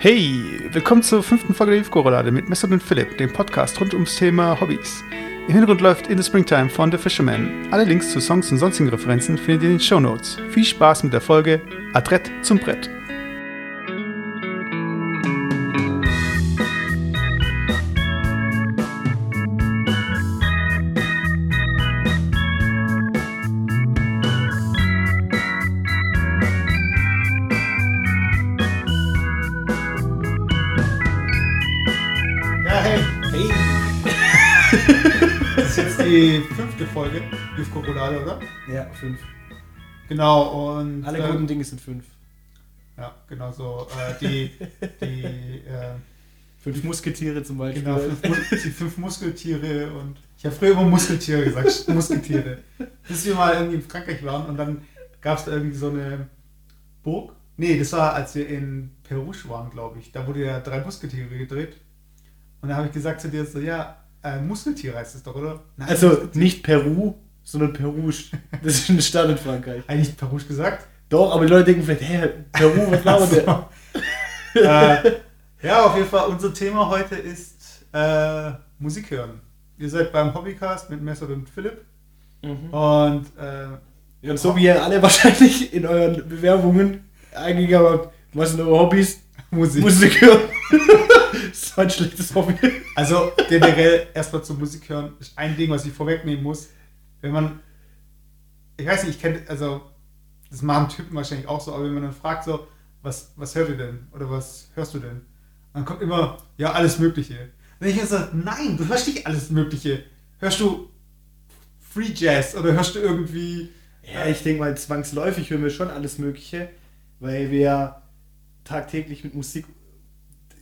Hey, willkommen zur fünften Folge der Hüfkorolade mit Messer und Philipp, dem Podcast rund ums Thema Hobbys. Im Hintergrund läuft In the Springtime von The Fisherman. Alle Links zu Songs und sonstigen Referenzen findet ihr in den Show Notes. Viel Spaß mit der Folge Adrett zum Brett. Fünfte Folge Hüfkorolade, oder? Ja, fünf. Genau, und. Alle ähm, guten Dinge sind fünf. Ja, genau so. Äh, die, die, äh, Fünf Musketiere zum Beispiel. genau, fünf, die fünf Muskeltiere und. Ich habe früher immer Muskeltiere gesagt, Muskeltiere. Bis wir mal irgendwie in Frankreich waren und dann gab es da irgendwie so eine Burg. Nee, das war, als wir in Peru waren, glaube ich. Da wurde ja drei Musketiere gedreht. Und da habe ich gesagt zu dir so, ja, äh, Muskeltier heißt es doch, oder? Nein, Also nicht Peru, sondern Perouge. Das ist eine Stadt in Frankreich. Eigentlich Peru gesagt. Doch, aber die Leute denken vielleicht, hä, Peru, was labert der? Äh, ja, auf jeden Fall, unser Thema heute ist äh, Musik hören. Ihr seid beim Hobbycast mit Messer und Philipp. Mhm. Und äh, und so wie ihr alle wahrscheinlich in euren Bewerbungen eingegeben habt, was sind eure Hobbys? Musik. Musik hören. das ist ein schlechtes Hobby. Also generell erstmal zur Musik hören ist ein Ding, was ich vorwegnehmen muss. Wenn man, ich weiß nicht, ich kenne, also das machen Typen wahrscheinlich auch so, aber wenn man dann fragt so, was, was hört ihr denn? Oder was hörst du denn? Dann kommt immer, ja, alles Mögliche. Wenn ich sage, nein, du hörst nicht alles Mögliche. Hörst du Free Jazz oder hörst du irgendwie Ja, ich denke mal, zwangsläufig hören wir schon alles Mögliche, weil wir tagtäglich mit Musik,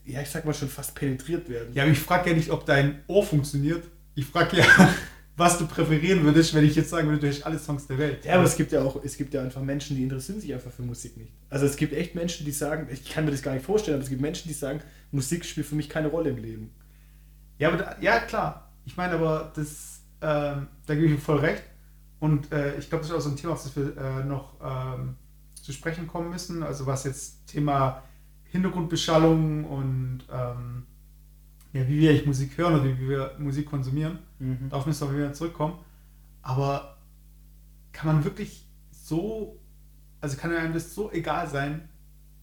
ja, ich sag mal schon fast penetriert werden. Ja, aber ich frage ja nicht, ob dein Ohr funktioniert. Ich frage ja, was du präferieren würdest, wenn ich jetzt sagen würde, du hörst alle Songs der Welt. Ja, aber es gibt ja auch, es gibt ja einfach Menschen, die interessieren sich einfach für Musik nicht. Also es gibt echt Menschen, die sagen, ich kann mir das gar nicht vorstellen, aber es gibt Menschen, die sagen, Musik spielt für mich keine Rolle im Leben. Ja, aber da, ja, klar. Ich meine aber, das, ähm, da gebe ich ihm voll recht. Und äh, ich glaube, das ist auch so ein Thema, auf das wir äh, noch ähm, zu sprechen kommen müssen. Also was jetzt Thema Hintergrundbeschallung und ähm, ja, wie wir eigentlich Musik hören oder wie wir Musik konsumieren. Darauf müssen wir wieder zurückkommen. Aber kann man wirklich so, also kann einem das so egal sein,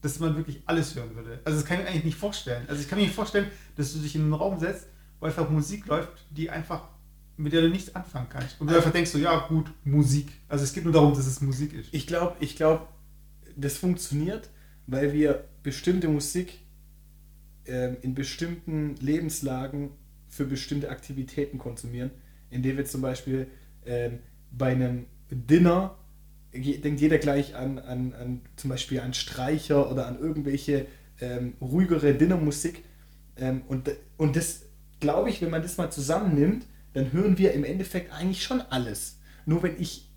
dass man wirklich alles hören würde? Also das kann ich mir eigentlich nicht vorstellen. Also ich kann mir nicht vorstellen, dass du dich in einen Raum setzt, wo einfach Musik läuft, die einfach mit der du nichts anfangen kannst. Und du einfach denkst so, ja gut, Musik. Also es geht nur darum, dass es Musik ist. Ich glaube, ich glaube, das funktioniert, weil wir bestimmte Musik ähm, in bestimmten Lebenslagen für bestimmte Aktivitäten konsumieren, indem wir zum Beispiel ähm, bei einem Dinner denkt jeder gleich an, an, an zum Beispiel an Streicher oder an irgendwelche ähm, ruhigere Dinnermusik. Ähm, und, und das glaube ich, wenn man das mal zusammennimmt, dann hören wir im Endeffekt eigentlich schon alles. Nur wenn ich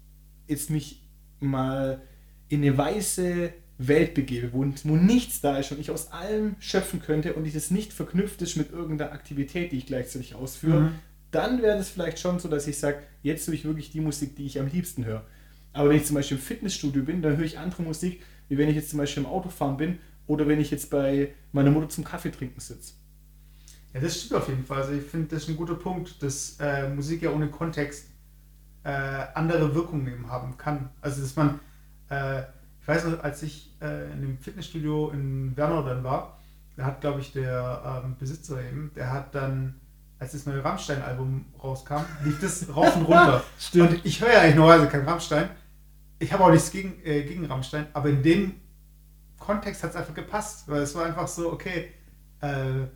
jetzt mich mal in eine weiße Welt begebe, wo, wo nichts da ist und ich aus allem schöpfen könnte und dieses nicht verknüpft ist mit irgendeiner Aktivität, die ich gleichzeitig ausführe, Mhm. dann wäre das vielleicht schon so, dass ich sage, jetzt höre ich wirklich die Musik, die ich am liebsten höre. Aber wenn ich zum Beispiel im Fitnessstudio bin, dann höre ich andere Musik, wie wenn ich jetzt zum Beispiel im Autofahren bin oder wenn ich jetzt bei meiner Mutter zum Kaffee trinken sitze. Ja, das stimmt auf jeden Fall. Also ich finde, das ist ein guter Punkt, dass äh, Musik ja ohne Kontext äh, andere Wirkungen eben haben kann. Also dass man, äh, ich weiß noch, als ich äh, in dem Fitnessstudio in Wernau dann war, da hat, glaube ich, der ähm, Besitzer eben, der hat dann, als das neue Rammstein-Album rauskam, lief das rauf und runter. Stimmt. Und ich höre ja eigentlich normalerweise kein Rammstein. Ich habe auch nichts gegen, äh, gegen Rammstein, aber in dem Kontext hat es einfach gepasst, weil es war einfach so, okay, äh,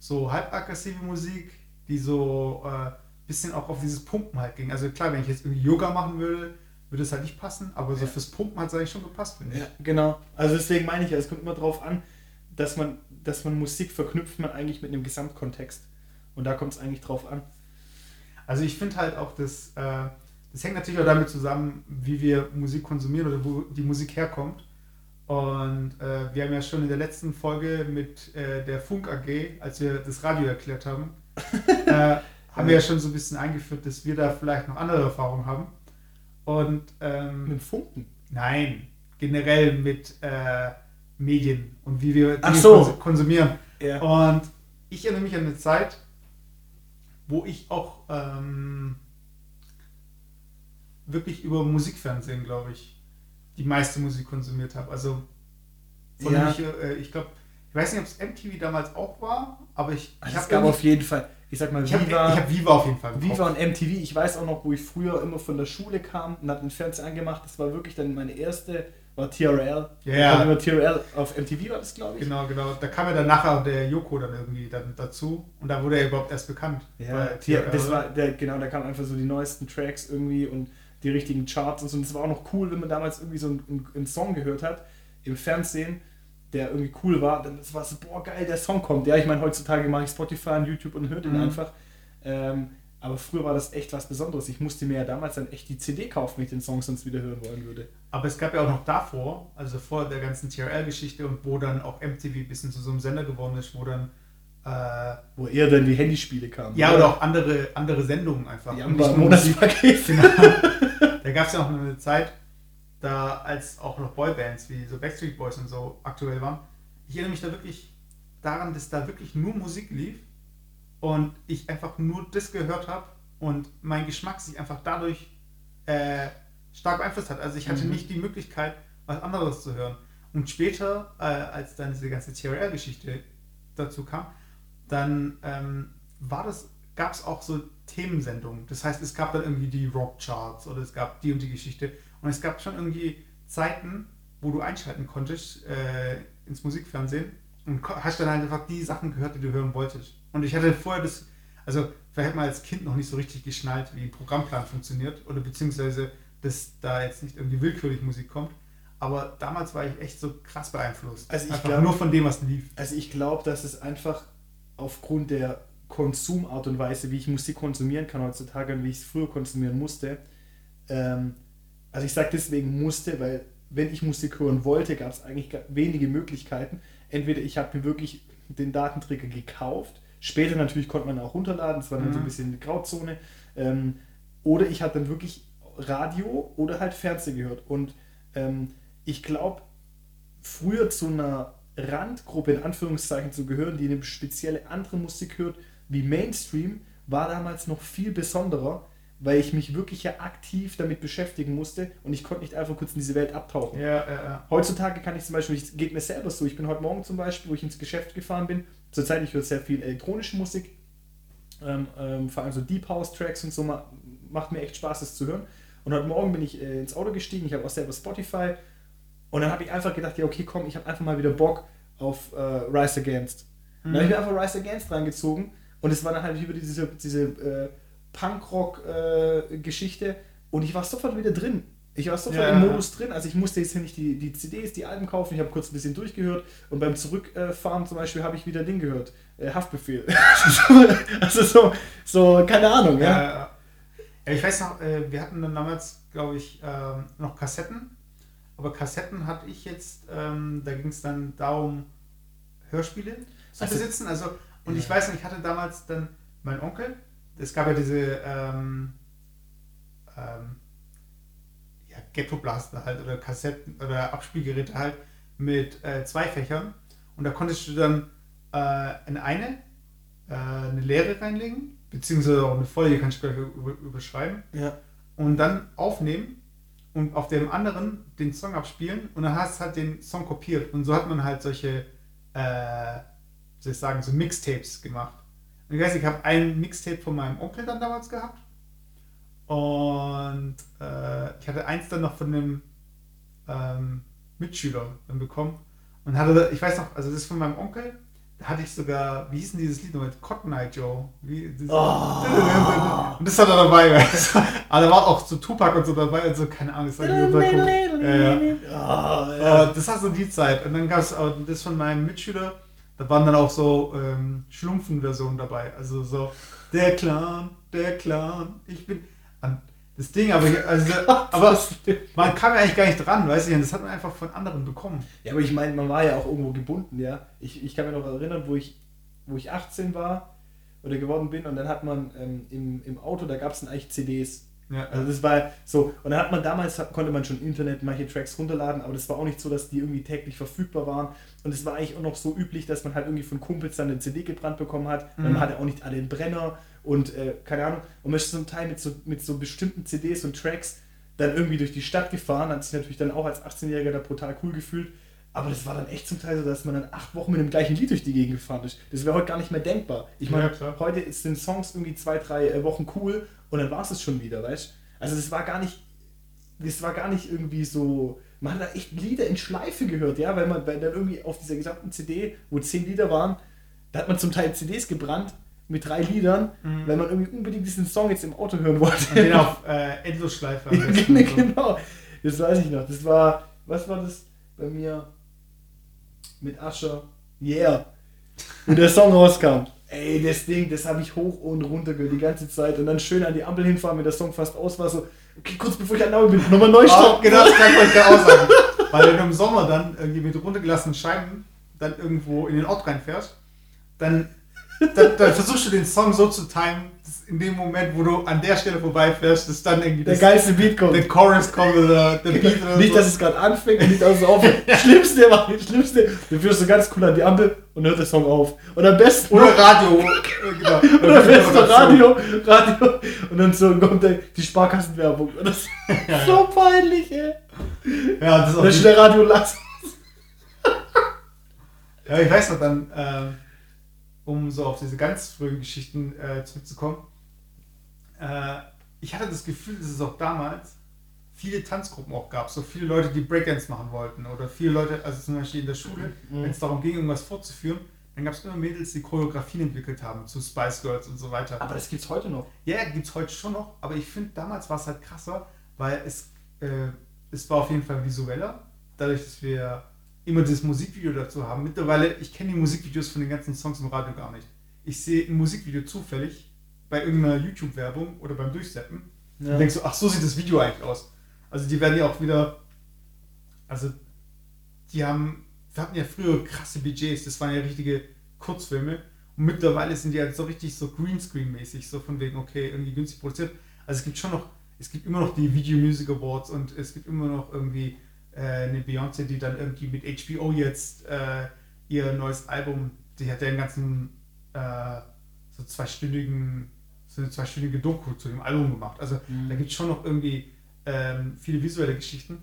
so halbaggressive Musik, die so ein äh, bisschen auch auf dieses Pumpen halt ging. Also klar, wenn ich jetzt irgendwie Yoga machen würde, würde es halt nicht passen, aber so Ja. fürs Pumpen hat es eigentlich schon gepasst, finde ich. Ja, genau. Also deswegen meine ich ja, es kommt immer darauf an, dass man, dass man Musik verknüpft man eigentlich mit einem Gesamtkontext. Und da kommt es eigentlich drauf an. Also ich finde halt auch, dass äh, das hängt natürlich auch damit zusammen, wie wir Musik konsumieren oder wo die Musik herkommt. Und äh, wir haben ja schon in der letzten Folge mit äh, der Funk AG, als wir das Radio erklärt haben, äh, haben wir ja schon so ein bisschen eingeführt, dass wir da vielleicht noch andere Erfahrungen haben. Und ähm, Mit dem Funken. nein, generell mit äh, Medien und wie wir Ach so. kons- konsumieren. Ja. Und ich erinnere mich an eine Zeit, wo ich auch ähm, wirklich über Musikfernsehen, glaube ich, die meiste Musik konsumiert habe. Also von Ja. mich, äh, ich glaube, ich weiß nicht, ob es MTV damals auch war, aber ich, Also ich es habe gab auf jeden Fall, ich sag mal, ich hab, Viva, ich hab Viva auf jeden Fall gekauft. Viva und MTV. Ich weiß auch noch, wo ich früher immer von der Schule kam und hab den Fernseher angemacht. Das war wirklich dann meine erste, war TRL. Ja, kam immer TRL auf MTV war das, glaube ich. Genau, genau. Da kam ja dann nachher der Joko dann irgendwie dann dazu und da wurde er überhaupt erst bekannt. Ja, TRL. das war, der, genau, da kamen einfach so die neuesten Tracks irgendwie und die richtigen Charts und so. Und es war auch noch cool, wenn man damals irgendwie so einen, einen Song gehört hat im Fernsehen, der irgendwie cool war. Dann war es so, boah, geil, der Song kommt. Ja, ich meine, heutzutage mache ich Spotify und YouTube und höre den Mhm. einfach. Ähm, aber früher war das echt was Besonderes. Ich musste mir ja damals dann echt die CD kaufen, wenn ich den Song sonst wieder hören wollen würde. Aber es gab ja auch noch davor, also vor der ganzen TRL-Geschichte und wo dann auch MTV ein bisschen zu so einem Sender geworden ist, wo dann äh, Wo eher dann die Handyspiele kamen. ja oder auch andere, andere Sendungen einfach. Die Und nicht nur. Monatspaket. Genau. Da gab es ja auch eine Zeit, da als auch noch Boybands wie so Backstreet Boys und so aktuell waren. Ich erinnere mich da wirklich daran, dass da wirklich nur Musik lief und ich einfach nur das gehört habe und mein Geschmack sich einfach dadurch äh, stark beeinflusst hat. Also ich hatte Mhm. nicht die Möglichkeit, was anderes zu hören. Und später, äh, als dann diese ganze TRL-Geschichte dazu kam, dann ähm, war das, gab es auch so Themensendungen. Das heißt, es gab dann irgendwie die Rockcharts oder es gab die und die Geschichte. Und es gab schon irgendwie Zeiten, wo du einschalten konntest äh, ins Musikfernsehen und hast dann halt einfach die Sachen gehört, die du hören wolltest. Und ich hatte vorher das, also vielleicht hat man als Kind noch nicht so richtig geschnallt, wie ein Programmplan funktioniert oder beziehungsweise, dass da jetzt nicht irgendwie willkürlich Musik kommt. Aber damals war ich echt so krass beeinflusst. Also ich einfach glaub- nur von dem, was lief. Also ich glaube, dass es einfach aufgrund der Konsumart und Weise, wie ich Musik konsumieren kann heutzutage und wie ich es früher konsumieren musste, ähm, also ich sage deswegen musste, weil wenn ich Musik hören wollte, gab es eigentlich wenige Möglichkeiten. Entweder ich habe mir wirklich den Datenträger gekauft, später natürlich konnte man auch runterladen, das war dann so ein Mhm. bisschen eine Grauzone, ähm, oder ich habe dann wirklich Radio oder halt Fernsehen gehört. Und ähm, ich glaube, früher zu einer Randgruppe in Anführungszeichen zu gehören, die eine spezielle andere Musik hört, wie Mainstream, war damals noch viel besonderer, weil ich mich wirklich ja aktiv damit beschäftigen musste und ich konnte nicht einfach kurz in diese Welt abtauchen. Ja, ja, ja. Heutzutage kann ich zum Beispiel, ich geht mir selber so, ich bin heute Morgen zum Beispiel, wo ich ins Geschäft gefahren bin, zurzeit ich höre sehr viel elektronische Musik, ähm, ähm, vor allem so Deep House Tracks und so, ma macht mir echt Spaß, das zu hören. Und heute Morgen bin ich äh, ins Auto gestiegen, ich habe auch selber Spotify und dann habe ich einfach gedacht, ja okay, komm, ich habe einfach mal wieder Bock auf äh, Rise Against. Dann habe ich mir einfach Rise Against reingezogen und es war dann halt über diese, diese äh, Punkrock-Geschichte und ich war sofort wieder drin. Ich war sofort Ja. im Modus drin, also ich musste jetzt hier nicht die, die CDs, die Alben kaufen, ich habe kurz ein bisschen durchgehört und beim Zurückfahren zum Beispiel habe ich wieder Ding gehört, äh, Haftbefehl. also so, so, keine Ahnung, Ja, ja. ja. Ich weiß noch, äh, wir hatten dann damals, glaube ich, ähm, noch Kassetten. Aber Kassetten hatte ich jetzt, ähm, da ging es dann darum, Hörspiele zu Also- besitzen. Also, und ich weiß noch, ich hatte damals dann meinen Onkel, es gab ja diese ähm, ähm, ja, Ghetto Blaster halt oder Kassetten oder Abspielgeräte halt mit äh, zwei Fächern. Und da konntest du dann äh, in eine äh, eine Leere reinlegen, beziehungsweise auch eine Folie kannst du gleich über, überschreiben ja. und dann aufnehmen und auf dem anderen den Song abspielen und dann hast du halt den Song kopiert und so hat man halt solche, äh, soll ich sagen, so Mixtapes gemacht. Ich weiß, ich habe ein Mixtape von meinem Onkel dann damals gehabt und äh, ich hatte eins dann noch von einem ähm, Mitschüler dann bekommen und hatte, ich weiß noch, also das ist von meinem Onkel, da hatte ich sogar, wie hieß denn dieses Lied nochmal? Cotton Eye Joe. Wie, das, Oh. Und das hat er dabei. weißt du. Aber da war auch so Tupac und so dabei und so, keine Ahnung. Das, war cool. ja, ja. Ah, Äh, das war so die Zeit. Und dann gab es auch das von meinem Mitschüler, da waren dann auch so ähm, Schlumpfen-Versionen dabei. Also so, der Clan, der Clan, ich bin. an- Das Ding, aber, also, aber man kam ja eigentlich gar nicht dran, weißt du, das hat man einfach von anderen bekommen. Ja, aber ich meine, man war ja auch irgendwo gebunden, ja. Ich, ich kann mich noch erinnern, wo ich, wo ich 18 war oder geworden bin und dann hat man ähm, im, im Auto, da gab es dann eigentlich CDs. Ja, Also das war so, und dann hat man damals, konnte man schon Internet manche Tracks runterladen, aber das war auch nicht so, dass die irgendwie täglich verfügbar waren. Und es war eigentlich auch noch so üblich, dass man halt irgendwie von Kumpels dann eine CD gebrannt bekommen hat. Mhm. Man hatte auch nicht alle einen Brenner und äh, keine Ahnung. Und man ist zum Teil mit so, mit so bestimmten CDs und Tracks dann irgendwie durch die Stadt gefahren, hat sich natürlich dann auch als 18-Jähriger da brutal cool gefühlt. Aber das war dann echt zum Teil so, dass man dann acht Wochen mit dem gleichen Lied durch die Gegend gefahren ist. Das wäre heute gar nicht mehr denkbar. Ich meine, Ja, heute sind Songs irgendwie zwei, drei äh, Wochen cool und dann war es es schon wieder, weißt du? Also das war gar nicht, das war gar nicht irgendwie so, man hat da echt Lieder in Schleife gehört, ja, weil man weil dann irgendwie auf dieser gesamten CD, wo zehn Lieder waren, da hat man zum Teil CDs gebrannt mit drei Liedern, Mhm. weil man irgendwie unbedingt diesen Song jetzt im Auto hören wollte. Und den auf äh, Endlosschleife. genau, das weiß ich noch. Das war, was war das bei mir mit Ascher? Yeah. Und der Song rauskam. Ey, das Ding, das habe ich hoch und runter gehört die ganze Zeit und dann schön an die Ampel hinfahren, wenn der Song fast aus war, so, okay, kurz bevor ich an der Ampel bin, nochmal neu Oh, starten. genau, das kann ich euch gerade auch sagen. Weil wenn du im Sommer dann irgendwie mit runtergelassenen Scheiben dann irgendwo in den Ort reinfährst, dann, dann, dann versuchst du den Song so zu timen, dass in dem Moment, wo du an der Stelle vorbeifährst, dass dann irgendwie Der das, geilste Beat kommt. der Chorus kommt oder der Beat oder Nicht, so. dass es gerade anfängt und nicht, dass es aufhört. Schlimmste war das Schlimmste. Du führst so ganz cool an die Ampel und hört der Song auf. Und am besten oder Radio. äh, genau. Oder fährst du Radio, Radio und dann so kommt der, die Sparkassenwerbung. Und Das ist so peinlich, ey. Ja, das ist auch dann schnell Radio lassen. Ja, ich weiß noch dann, ähm, um so auf diese ganz frühen Geschichten äh, zurückzukommen. Äh, ich hatte das Gefühl, dass es auch damals viele Tanzgruppen auch gab, so viele Leute, die Breakdance machen wollten oder viele Leute, also zum Beispiel in der Schule, Mhm. wenn es darum ging, irgendwas fortzuführen, dann gab es immer Mädels, die Choreografien entwickelt haben zu Spice Girls und so weiter. Aber das gibt's heute noch. Ja, gibt es heute schon noch, aber ich finde, damals war es halt krasser, weil es, äh, es war auf jeden Fall visueller, dadurch, dass wir immer dieses Musikvideo dazu haben. Mittlerweile, ich kenne die Musikvideos von den ganzen Songs im Radio gar nicht. Ich sehe ein Musikvideo zufällig bei irgendeiner YouTube-Werbung oder beim Durchseppen Ja. und denkst so, ach, so sieht das Video eigentlich aus. Also die werden ja auch wieder, also die haben, wir hatten ja früher krasse Budgets, das waren ja richtige Kurzfilme und mittlerweile sind die halt so richtig so Greenscreen-mäßig, so von wegen, okay, irgendwie günstig produziert. Also es gibt schon noch, es gibt immer noch die Video Music Awards und es gibt immer noch irgendwie eine Beyoncé, die dann irgendwie mit HBO jetzt äh, ihr neues Album, die hat ja den ganzen äh, so zweistündigen, so eine zweistündige Doku zu dem Album gemacht. Also Mhm. da gibt es schon noch irgendwie ähm, viele visuelle Geschichten.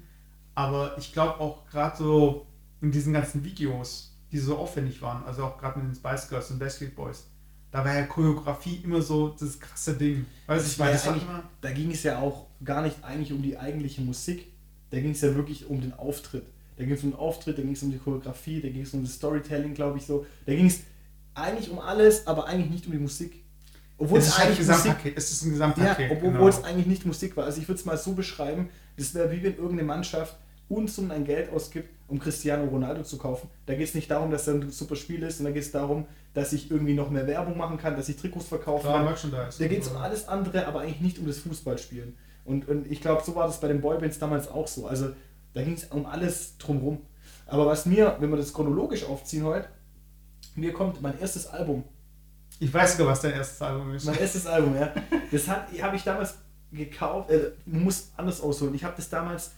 Aber ich glaube auch gerade so in diesen ganzen Videos, die so aufwendig waren, also auch gerade mit den Spice Girls und Backstreet Boys, da war ja Choreografie immer so das krasse Ding. Weißt du, ich meine, eigentlich- immer. Da ging es ja auch gar nicht eigentlich um die eigentliche Musik. Da ging es ja wirklich um den Auftritt. Da ging es um den Auftritt, da ging es um die Choreografie, da ging es um das Storytelling, glaube ich so. Da ging es eigentlich um alles, aber eigentlich nicht um die Musik. Obwohl Es es halt ein eigentlich Musik. Es ist ein Ja, Gesamtpaket. obwohl genau. es eigentlich nicht Musik war. Also ich würde es mal so beschreiben, das wäre wie wenn irgendeine Mannschaft Unsummen an Geld ausgibt, um Cristiano Ronaldo zu kaufen. Da geht es nicht darum, dass er ein super Spiel ist, sondern da geht es darum, dass ich irgendwie noch mehr Werbung machen kann, dass ich Trikots verkaufen Klar, kann. Da geht es um alles andere, aber eigentlich nicht um das Fußballspielen. Und, und ich glaube, so war das bei den Boybands damals auch so. Also da ging es um alles drumherum. Aber was mir, wenn wir das chronologisch aufziehen heute, mir kommt mein erstes Album Ich weiß sogar, was dein erstes Album ist. mein erstes Album, ja. Das habe ich damals gekauft. Äh, muss anders ausholen. Ich habe das damals,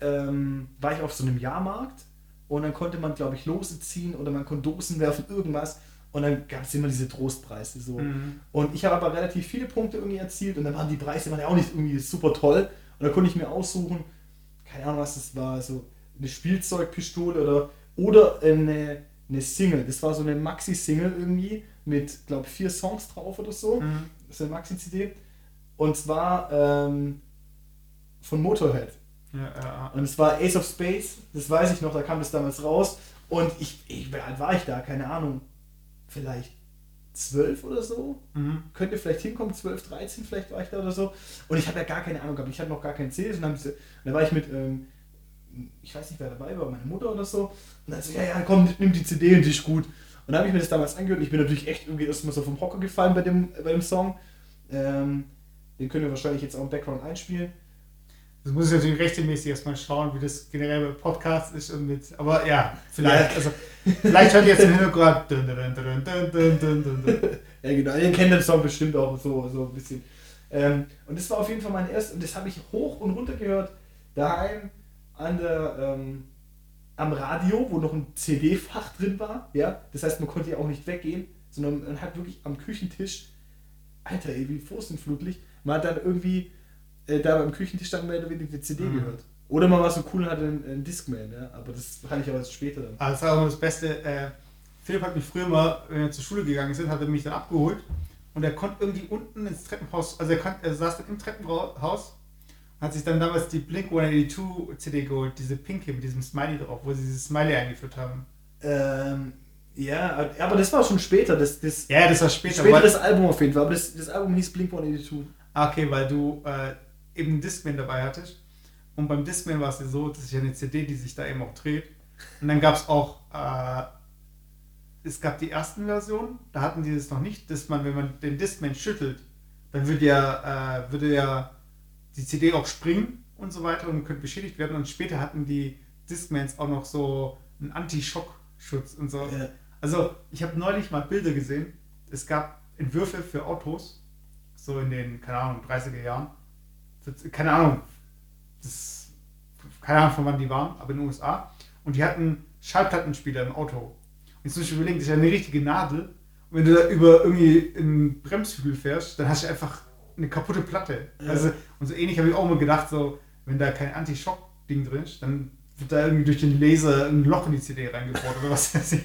ähm, war ich auf so einem Jahrmarkt und dann konnte man, glaube ich, Lose ziehen oder man konnte Dosen werfen, irgendwas. Und dann gab es immer diese Trostpreise. So. Mhm. Und ich habe aber relativ viele Punkte irgendwie erzielt und dann waren die Preise waren ja auch nicht irgendwie super toll. Und da konnte ich mir aussuchen, keine Ahnung, was das war, so eine Spielzeugpistole oder, oder eine, eine Single. Das war so eine Maxi-Single irgendwie mit, glaube ich, vier Songs drauf oder so. Mhm. Das ist eine Maxi-CD. Und zwar ähm, von Motorhead. Ja, ja, ja. Und es war Ace of Space, das weiß ich noch, da kam das damals raus. Und ich, ich wie alt war ich da? Keine Ahnung. Vielleicht zwölf oder so? Mhm. könnte vielleicht hinkommen, 12, 13 vielleicht war ich da oder so. Und ich habe ja gar keine Ahnung gehabt, ich hatte noch gar keinen CDs und dann, und dann war ich mit, ähm, ich weiß nicht wer dabei war, meine Mutter oder so. Und dann so, ja, ja, komm, nimm die CD und die ist gut. Und dann habe ich mir das damals angehört und ich bin natürlich echt irgendwie erstmal so vom Hocker gefallen bei dem, bei dem Song. Ähm, den können wir wahrscheinlich jetzt auch im Background einspielen. Das muss ich natürlich rechtmäßig erstmal schauen, wie das generell bei Podcasts ist und mit. Aber ja, vielleicht, ja. also vielleicht hört ihr jetzt im Hintergrund. Dun, dun, dun, ja, genau. Ihr kennt den Song bestimmt auch so, so ein bisschen. Ähm, und das war auf jeden Fall mein erstes, und das habe ich hoch und runter gehört, daheim an der, ähm, am Radio, wo noch ein CD-Fach drin war. Ja? Das heißt, man konnte ja auch nicht weggehen, sondern man hat wirklich am Küchentisch, Alter, ey, wie furstenflutlich, man hat dann irgendwie äh, da beim Küchentisch dann mehr oder weniger die CD Mhm. gehört. Oder man war so cool und hatte einen, einen Discman, ja? aber das hatte ich aber erst später dann. Aber das war immer das Beste. Äh, Philipp hat mich früher mal, wenn wir zur Schule gegangen sind, hat er mich dann abgeholt und er konnte irgendwie unten ins Treppenhaus, also er, kon, er saß dann im Treppenhaus und hat sich dann damals die Blink 182 CD geholt, diese pinke mit diesem Smiley drauf, wo sie dieses Smiley eingeführt haben. Ähm, ja, aber das war schon später, das, das Ja, das war später. später das Album auf jeden Fall, aber das, das Album hieß Blink 182. Ah, okay, weil du äh, eben einen Discman dabei hattest. Und beim Discman war es ja so, dass ich eine CD, die sich da eben auch dreht. Und dann gab es auch, äh, es gab die ersten Versionen, da hatten die das noch nicht, dass man, wenn man den Discman schüttelt, dann würde ja, äh, würde ja die CD auch springen und so weiter und könnte beschädigt werden. Und später hatten die Discmans auch noch so einen Anti-Schock-Schutz und so. Ja. Also, ich habe neulich mal Bilder gesehen. Es gab Entwürfe für Autos, so in den, keine Ahnung, 30er Jahren. Keine Ahnung, das, keine Ahnung, von wann die waren, aber in den USA. Und die hatten Schallplattenspieler im Auto. Und jetzt muss ich überlegen, das ist ja eine richtige Nadel. Und wenn du da über irgendwie einen Bremshügel fährst, dann hast du einfach eine kaputte Platte. Ja. Also, und so ähnlich habe ich auch mal gedacht, so, wenn da kein Anti-Schock-Ding drin ist, dann wird da irgendwie durch den Laser ein Loch in die CD reingebohrt oder was weiß ich.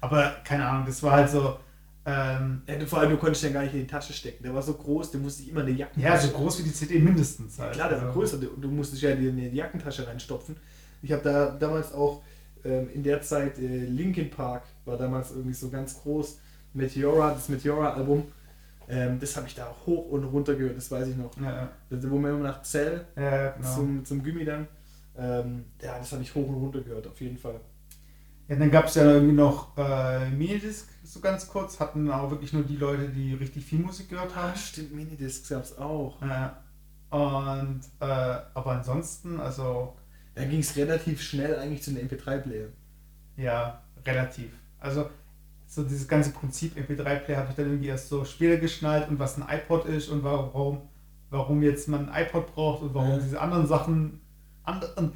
Aber keine Ahnung, das war halt so, ähm, Ja, vor allem, du konntest den gar nicht in die Tasche stecken. Der war so groß, der musste ich immer eine Jacke. ja, so groß wie die CD mindestens Ja, halt. klar, der war Also, größer. Du, musstest ja in die Jackentasche reinstopfen. Ich habe da damals auch ähm, in der Zeit äh, Linkin Park war damals irgendwie so ganz groß. Meteora, das Meteora-Album. Ähm, das habe ich da hoch und runter gehört, das weiß ich noch. Ja, Das, wo wir immer nach Zell ja, genau. zum, zum Gummi dann. Ähm, ja, das habe ich hoch und runter gehört, auf jeden Fall. Ja, dann gab es ja irgendwie noch äh, Minidisc, so ganz kurz, hatten auch wirklich nur die Leute, die richtig viel Musik gehört haben. Ah, stimmt, Minidiscs gab es auch. Äh, und, äh, aber ansonsten, also, Da ging es relativ schnell eigentlich zu den MP3-Player. ja, relativ. Also, so dieses ganze Prinzip MP3-Player habe ich dann irgendwie erst so später geschnallt und was ein iPod ist und warum, warum jetzt man ein iPod braucht und warum Ja. diese anderen Sachen. Anderen,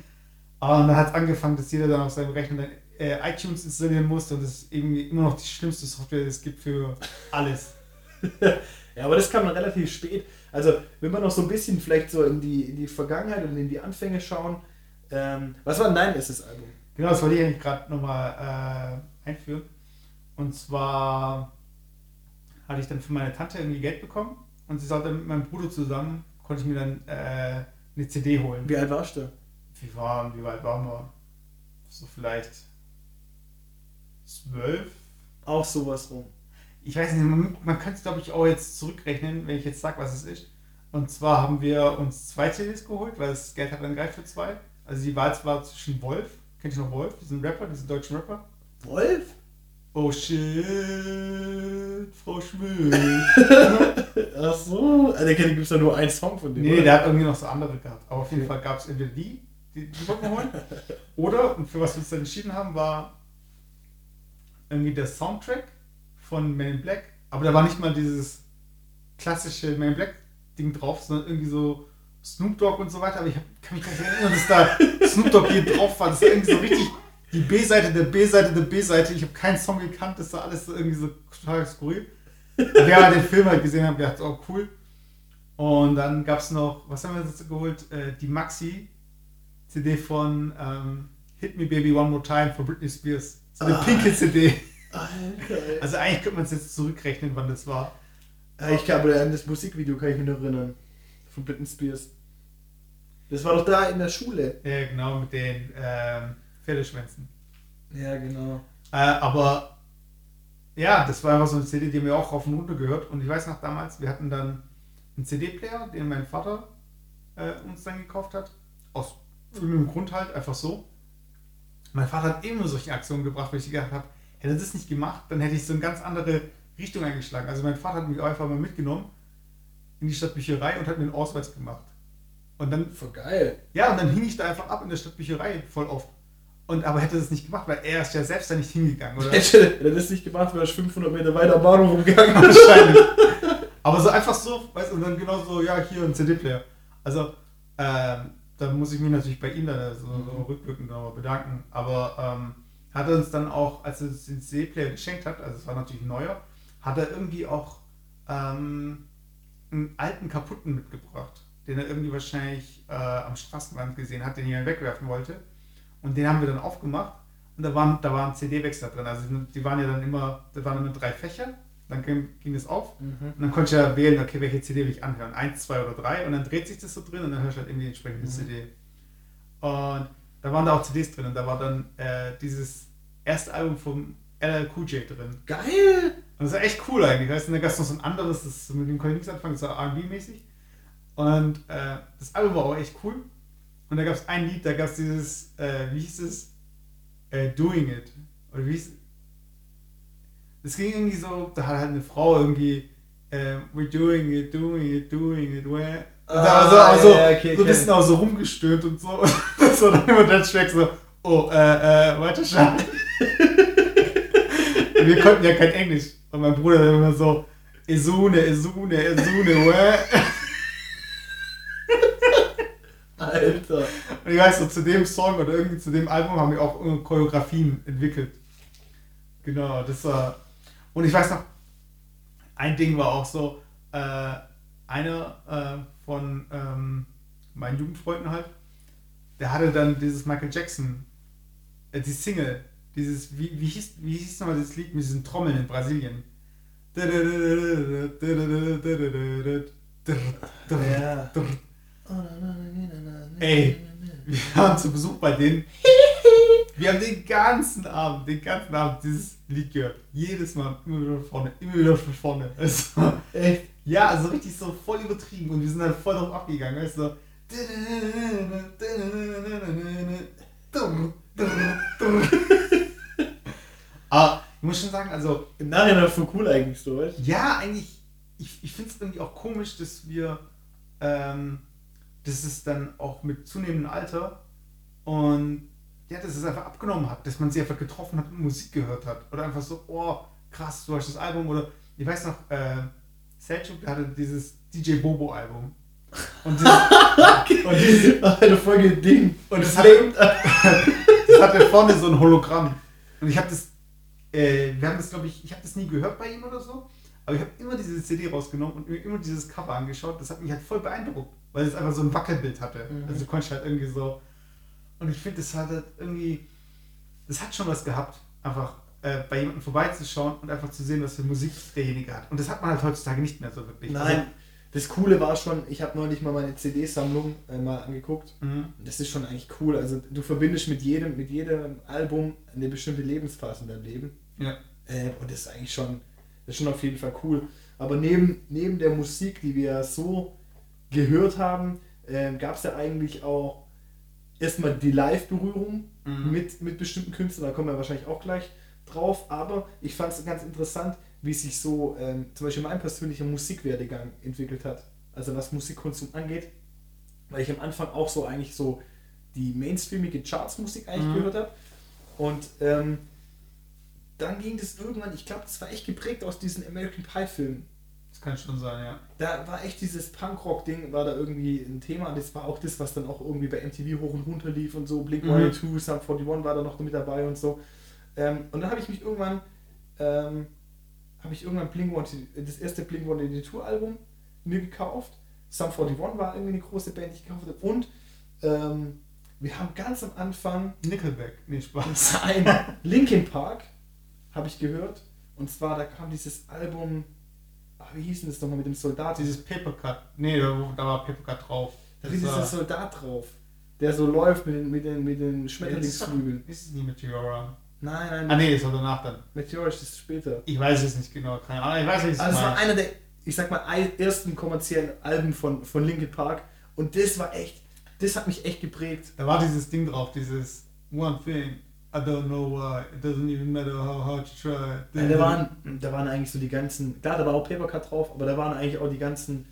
aber dann hat es angefangen, dass jeder dann auf seinem Rechner dann, äh, iTunes installieren musste und das ist irgendwie immer noch die schlimmste Software, die es gibt für alles. Ja, aber das kam dann relativ spät. Also, wenn wir noch so ein bisschen vielleicht so in die, in die Vergangenheit und in die Anfänge schauen, ähm, was war dein erstes Album? Genau, das wollte ich eigentlich gerade nochmal äh, einführen. Und zwar hatte ich dann für meine Tante irgendwie Geld bekommen und sie sollte mit meinem Bruder zusammen, konnte ich mir dann äh, eine CD holen. Wie alt warst du? Wie, waren, wie weit waren wir? So vielleicht zwölf? Auch sowas rum. Ich weiß nicht, man, man könnte es glaube ich auch jetzt zurückrechnen, wenn ich jetzt sage, was es ist. Und zwar haben wir uns zwei CDs geholt, weil das Geld hat dann gereicht für zwei. Also die Wahl war zwischen Wolf, kennt ihr noch Wolf, diesen Rapper, diesen deutschen Rapper? Wolf? Oh shit, Frau Schmidt. Ach so. Also, gibt es da nur einen Song von dem. nee, oder? der hat irgendwie noch so andere gehabt. Aber auf jeden Fall gab es entweder die, die, die wollten wir holen. Oder, und für was wir uns dann entschieden haben, war irgendwie der Soundtrack von Man in Black. Aber da war nicht mal dieses klassische Man in Black Ding drauf, sondern irgendwie so Snoop Dogg und so weiter. Aber ich hab, kann mich gar nicht erinnern, dass da Snoop Dogg hier drauf war. Das war irgendwie so richtig die B-Seite der B-Seite der B-Seite. Ich habe keinen Song gekannt, das war alles so irgendwie so total skurril. Und ja, den Film halt gesehen haben, gedacht, oh cool. Und dann gab es noch, was haben wir jetzt geholt? Äh, die Maxi-CD von ähm, Hit Me Baby One More Time von Britney Spears. So eine Ah. pinke CD. Alter. Also eigentlich könnte man es jetzt zurückrechnen, wann das war. Ich kann aber an das Musikvideo kann ich mich noch erinnern. Von Britney Spears. Das war doch da in der Schule. Ja, genau, mit den ähm, Pferdeschwänzen. Ja, genau. Äh, aber ja, das war einfach so eine CD, die mir auch rauf und runter gehört. Und ich weiß noch damals, wir hatten dann einen CD-Player, den mein Vater äh, uns dann gekauft hat. Aus irgendeinem Grund halt, einfach so. Mein Vater hat immer solche Aktionen gebracht, weil ich gedacht habe, hätte er das nicht gemacht, dann hätte ich so eine ganz andere Richtung eingeschlagen. Also mein Vater hat mich einfach mal mitgenommen in die Stadtbücherei und hat mir einen Ausweis gemacht. Und dann Voll geil. ja, und dann hing ich da einfach ab in der Stadtbücherei voll oft. Und aber hätte das nicht gemacht, weil er ist ja selbst da nicht hingegangen, oder? Hätte hätte er das nicht gemacht, wäre ich 500 Meter weiter am Bahnhof rumgegangen. Wahrscheinlich. Aber so einfach so, weißt du, und dann genau so, ja, hier ein CD-Player. Also, ähm, da muss ich mich natürlich bei ihm dann so, so rückwirkend nochmal bedanken. Aber ähm, hat er uns dann auch, als er uns den CD-Player geschenkt hat, also es war natürlich neuer, hat er irgendwie auch ähm, einen alten kaputten mitgebracht, den er irgendwie wahrscheinlich äh, am Straßenrand gesehen hat, den er wegwerfen wollte. Und den haben wir dann aufgemacht und da waren, da waren CD-Wechsler drin. Also die waren ja dann immer, da waren immer drei Fächer, dann ging, das auf Mhm. und dann konnte ich ja wählen, okay, welche CD will ich anhören? Eins, zwei oder drei und dann dreht sich das so drin und dann hörst du halt eben die entsprechende Mhm. CD. Und da waren da auch CDs drin und da war dann äh, dieses erste Album vom LL Cool J drin. Geil! Und das war echt cool eigentlich. Weißt du, und dann gab es noch so ein anderes, das mit dem konnte ich nichts anfangen, das war RB-mäßig. Und äh, das Album war auch echt cool. Und da gab es ein Lied, da gab es dieses, äh, wie hieß es? Äh, Doing It. Oder wie hieß es? Das ging irgendwie so, da hat halt eine Frau irgendwie, äh, we're doing it, doing it, doing it, where? Und da war so, Ah, ja, okay, so ein bisschen auch so rumgestöhnt und so. Und das war dann immer der Track so, oh, äh, äh, weiter schauen. Wir konnten ja kein Englisch. Und mein Bruder dann immer so, Esune, Esune, Esune, where? Alter. Und ich weiß so, zu dem Song oder irgendwie zu dem Album haben wir auch Choreografien entwickelt. Genau, das war. Und ich weiß noch, ein Ding war auch so, äh, einer äh, von ähm, meinen Jugendfreunden halt, der hatte dann dieses Michael Jackson, äh, die Single, dieses, wie, wie hieß, wie hieß nochmal dieses Lied mit diesen Trommeln in Brasilien? Ja. Ey. Wir waren zu Besuch bei denen. Wir haben den ganzen Abend, den ganzen Abend dieses Lied gehört. Jedes Mal, immer wieder von vorne, immer wieder von vorne. Also, Echt? ja, also richtig so voll übertrieben und wir sind dann voll drauf abgegangen. Weißt du? Aber ich muss schon sagen, also Im Nachhinein voll cool eigentlich so, weißt ja, eigentlich, ich, ich finde es irgendwie auch komisch, dass wir, ähm, dass es dann auch mit zunehmendem Alter und ja, dass es einfach abgenommen hat, dass man sie einfach getroffen hat und Musik gehört hat. Oder einfach so, oh, krass, du hast das Album. Oder ich weiß noch, äh, Selchuk, hatte dieses DJ Bobo Album. Und, dieses, und, dieses, Alter, voll Ding. und das, hatte, das hatte vorne so ein Hologramm. Und ich habe das, äh, wir haben das, glaube ich, ich habe das nie gehört bei ihm oder so, aber ich habe immer diese CD rausgenommen und mir immer dieses Cover angeschaut. Das hat mich halt voll beeindruckt, weil es einfach so ein Wackelbild hatte. Mhm. Also du konntest halt irgendwie so. Und ich finde, das hat halt irgendwie, das hat schon was gehabt, einfach äh, bei jemandem vorbeizuschauen und einfach zu sehen, was für Musik derjenige hat. Und das hat man halt heutzutage nicht mehr so wirklich. Nein, das Coole war schon, ich habe neulich mal meine CD-Sammlung äh, mal angeguckt. Also, mhm. Das ist schon eigentlich cool. Also du verbindest mit jedem, mit jedem Album eine bestimmte Lebensphase in deinem Leben. Ja. Äh, und das ist eigentlich schon, das ist schon auf jeden Fall cool. Aber neben, neben der Musik, die wir so gehört haben, äh, gab es ja eigentlich auch erstmal die Live-Berührung Mhm. mit, mit bestimmten Künstlern, da kommen wir wahrscheinlich auch gleich drauf. Aber ich fand es ganz interessant, wie sich so ähm, zum Beispiel mein persönlicher Musikwerdegang entwickelt hat. Also was Musikkonsum angeht. Weil ich am Anfang auch so eigentlich so die mainstreamige Chartsmusik eigentlich Mhm. gehört habe. Und ähm, dann ging das irgendwann, ich glaube, das war echt geprägt aus diesen American Pie-Filmen. Das kann schon sein, ja. Da war echt dieses Punkrock-Ding, war da irgendwie ein Thema. Das war auch das, was dann auch irgendwie bei MTV hoch und runter lief und so. Blink Mhm. 182, Sum 41 war da noch mit dabei und so. Ähm, und dann habe ich mich irgendwann, ähm, habe ich irgendwann Blink 182 das erste Blink 182 Album mir gekauft. Sum 41 war irgendwie eine große Band, die ich gekauft habe. Und ähm, wir haben ganz am Anfang Nickelback, nee, Spaß. ein Linkin Park habe ich gehört. Und zwar, da kam dieses Album, ach, wie hieß denn das nochmal mit dem Soldat? Dieses Papercut, nee, da, da war Papercut drauf. Da ist dieser Soldat drauf, der so läuft mit den, mit den, mit den Schmetterlingsflügeln. Ist es nicht Meteora? Nein, nein, Ah nee, das war danach dann. Meteor ist später. Ich weiß es nicht genau, keine Ahnung. Ich weiß nicht, was Also es war einer der, ich sag mal, ersten kommerziellen Alben von, von Linkin Park. Und das war echt, das hat mich echt geprägt. Da war dieses Ding drauf, dieses One thing, I don't know why, it doesn't even matter how hard you try. Ja, da, waren, da waren eigentlich so die ganzen, klar, da war auch Papercut drauf, aber da waren eigentlich auch die ganzen,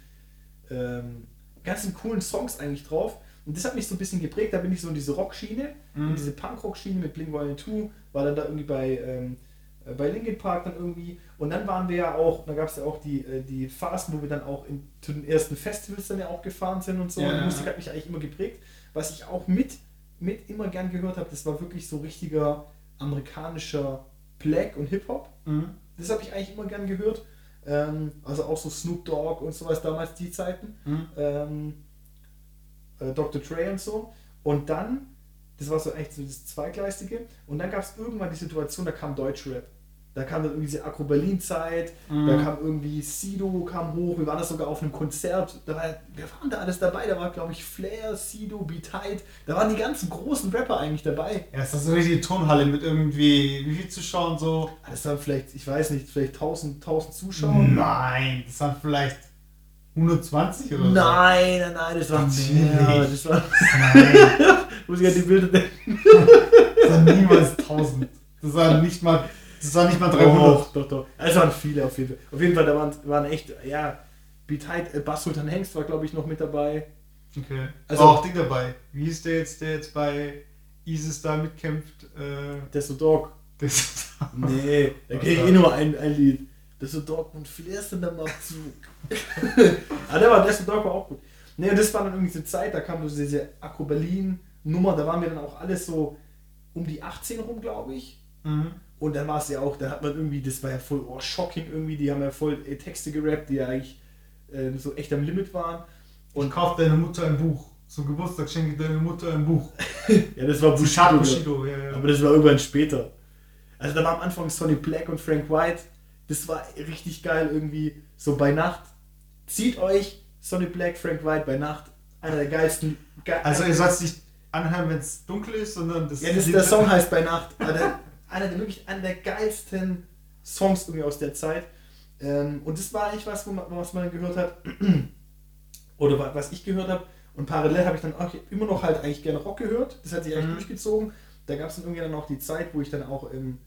ähm, ganzen coolen Songs eigentlich drauf. Und das hat mich so ein bisschen geprägt. Da bin ich so in diese Rockschiene, in Mhm. diese Punkrock-Schiene mit Blink 182, war dann da irgendwie bei ähm, äh, bei Linkin Park dann irgendwie. Und dann waren wir ja auch, da gab es ja auch die, äh, die Phasen, wo wir dann auch in, zu den ersten Festivals dann ja auch gefahren sind und so. Ja, und die Musik hat mich eigentlich immer geprägt. Was ich auch mit, mit immer gern gehört habe, das war wirklich so richtiger amerikanischer Black und Hip-Hop. Mhm. Das habe ich eigentlich immer gern gehört. Ähm, also auch so Snoop Dogg und sowas damals die Zeiten. Mhm. Ähm, äh, Dr. Dre und so. Und dann, das war so echt so das Zweigleisige. Und dann gab es irgendwann die Situation, da kam Deutschrap. Da kam dann irgendwie diese Akro-Berlin-Zeit, Mhm. da kam irgendwie Sido kam hoch, wir waren da sogar auf einem Konzert, da war, wir waren da alles dabei, da war glaube ich Flair, Sido, Be Tight, da waren die ganzen großen Rapper eigentlich dabei. Ja, ist das so eine richtige Turnhalle mit irgendwie, wie viel Zuschauern so? Das waren vielleicht, ich weiß nicht, vielleicht 1000, 1000 Zuschauer. Nein, das waren vielleicht 120 oder Nein, nein, nein, das waren mehr. Das war, so. Nein, muss ich an die Bilder denken. das waren niemals 1000. Das waren nicht mal, das waren nicht mal 300. Doch, doch, doch. Es waren viele auf jeden Fall. Auf jeden Fall, da waren, waren echt, ja, Be Tight, äh, Bass Sultan Hengst war, glaube ich, noch mit dabei. Okay. Also- auch Ding dabei. Wie hieß der jetzt, der jetzt bei ISIS da mitkämpft? Äh, Deso Dog. das Nee, da kenne ich eh nur ein, ein Lied. Deso Dog und Flairst in der Abzug. ah, der war, Deso Dog war auch gut. Nee, und das war dann irgendwie diese Zeit, da kam so diese Akro Berlin Nummer, da waren wir dann auch alles so um die 18 rum, glaube ich. mhm. Und dann war es ja auch, da hat man irgendwie, das war ja voll oh, shocking irgendwie, die haben ja voll äh, Texte gerappt, die ja eigentlich äh, so echt am Limit waren. Und kauf deine Mutter ein Buch. Zum Geburtstag schenke ich deine Mutter ein Buch. Ja, das war Bushido. Bushido. Bushido, ja, ja. Aber das war irgendwann später. Also da war am Anfang Sonny Black und Frank White. Das war richtig geil irgendwie. So bei Nacht. Zieht euch Sonny Black, Frank White bei Nacht. Einer der geilsten. Ge Also ihr sollt es nicht anhören, wenn es dunkel ist, sondern das ja, das, der Song heißt bei Nacht. Einer der wirklich einer der geilsten Songs irgendwie aus der Zeit. Ähm, und das war eigentlich was, was man gehört hat. Oder wa- was ich gehört habe. Und parallel habe ich dann auch immer noch halt eigentlich gerne Rock gehört. Das hat sich eigentlich Mhm. durchgezogen. Da gab es dann irgendwie dann auch die Zeit, wo ich dann auch im,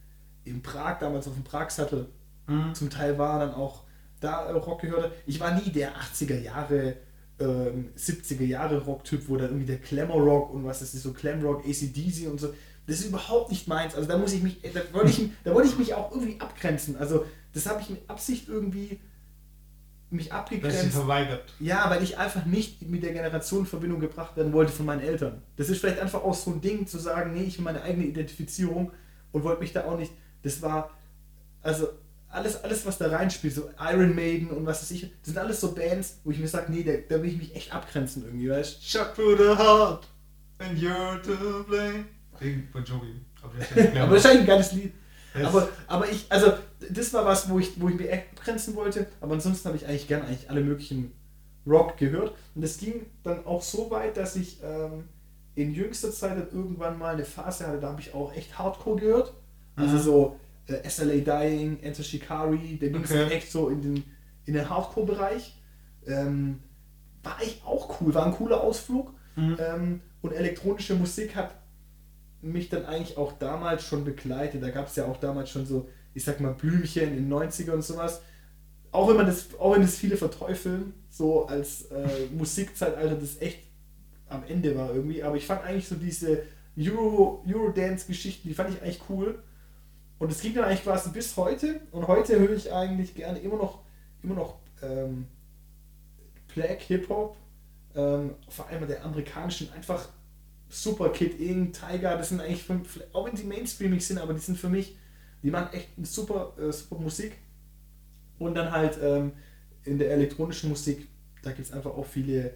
in Prag, damals auf dem Prag-Sattel, Mhm. zum Teil war, dann auch da äh, Rock gehört habe. Ich war nie der 80er Jahre, ähm, 70er Jahre Rock-Typ, wo da irgendwie der Glamour-Rock und was ist das, so Glam-Rock, ACDC und so. Das ist überhaupt nicht meins. Also da muss ich mich, da wollte ich, da wollte ich mich auch irgendwie abgrenzen. Also das habe ich mit Absicht irgendwie mich abgegrenzt. verweigert. Ja, weil ich einfach nicht mit der Generation in Verbindung gebracht werden wollte von meinen Eltern. Das ist vielleicht einfach auch so ein Ding zu sagen, nee, ich will meine eigene Identifizierung und wollte mich da auch nicht. Das war, also alles, alles was da reinspielt, so Iron Maiden und was weiß ich, das sind alles so Bands, wo ich mir sage, nee, da, da will ich mich echt abgrenzen irgendwie, weißt Shot through the heart and you're to blame. Wegen Bon Jovi. Aber das ist ja nicht? Aber das ist eigentlich ein geiles Lied. Das- Aber, aber ich, also, das war was, wo ich, wo ich mich echt abgrenzen wollte, aber ansonsten habe ich eigentlich gern eigentlich alle möglichen Rock gehört. Und es ging dann auch so weit, dass ich ähm, in jüngster Zeit dann irgendwann mal eine Phase hatte, da habe ich auch echt Hardcore gehört. Also Mhm. so äh, SLA Dying, Enter Shikari, da ging Okay. echt so in den, in den Hardcore-Bereich. Ähm, war echt auch cool, war ein cooler Ausflug. Mhm. Ähm, und elektronische Musik hat mich dann eigentlich auch damals schon begleitet. Da gab es ja auch damals schon so, ich sag mal, Blümchen in den 90er und sowas. Auch wenn man das, auch wenn das viele verteufeln, so als äh, Musikzeitalter, das echt am Ende war irgendwie. Aber ich fand eigentlich so diese Euro, Eurodance-Geschichten, die fand ich eigentlich cool. Und es ging dann eigentlich quasi bis heute. Und heute höre ich eigentlich gerne immer noch, immer noch ähm, Black Hip-Hop. Ähm, vor allem der amerikanischen, einfach Super Kid Ing, Tiger, das sind eigentlich, für, auch wenn sie mainstreamig sind, aber die sind für mich, die machen echt super, äh, super Musik. Und dann halt ähm, in der elektronischen Musik, da gibt es einfach auch viele,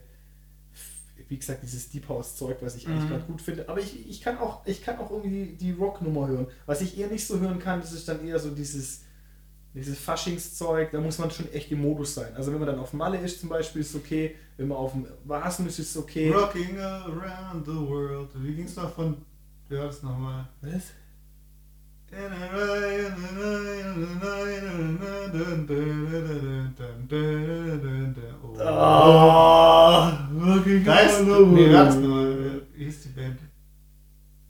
wie gesagt, dieses Deep House Zeug, was ich eigentlich Mhm. gerade gut finde. Aber ich, ich kann auch, ich kann auch irgendwie die Rock-Nummer hören. Was ich eher nicht so hören kann, das ist dann eher so dieses, dieses Faschingszeug, da muss man schon echt im Modus sein. Also wenn man dann auf Malle ist zum Beispiel, ist es okay. Wenn man auf dem Vasen ist, ist es okay. Rocking around the world. Wie ging's noch von. Wie war das nochmal? Was? Oh. Geist? around the Nee? Wie hieß die Band?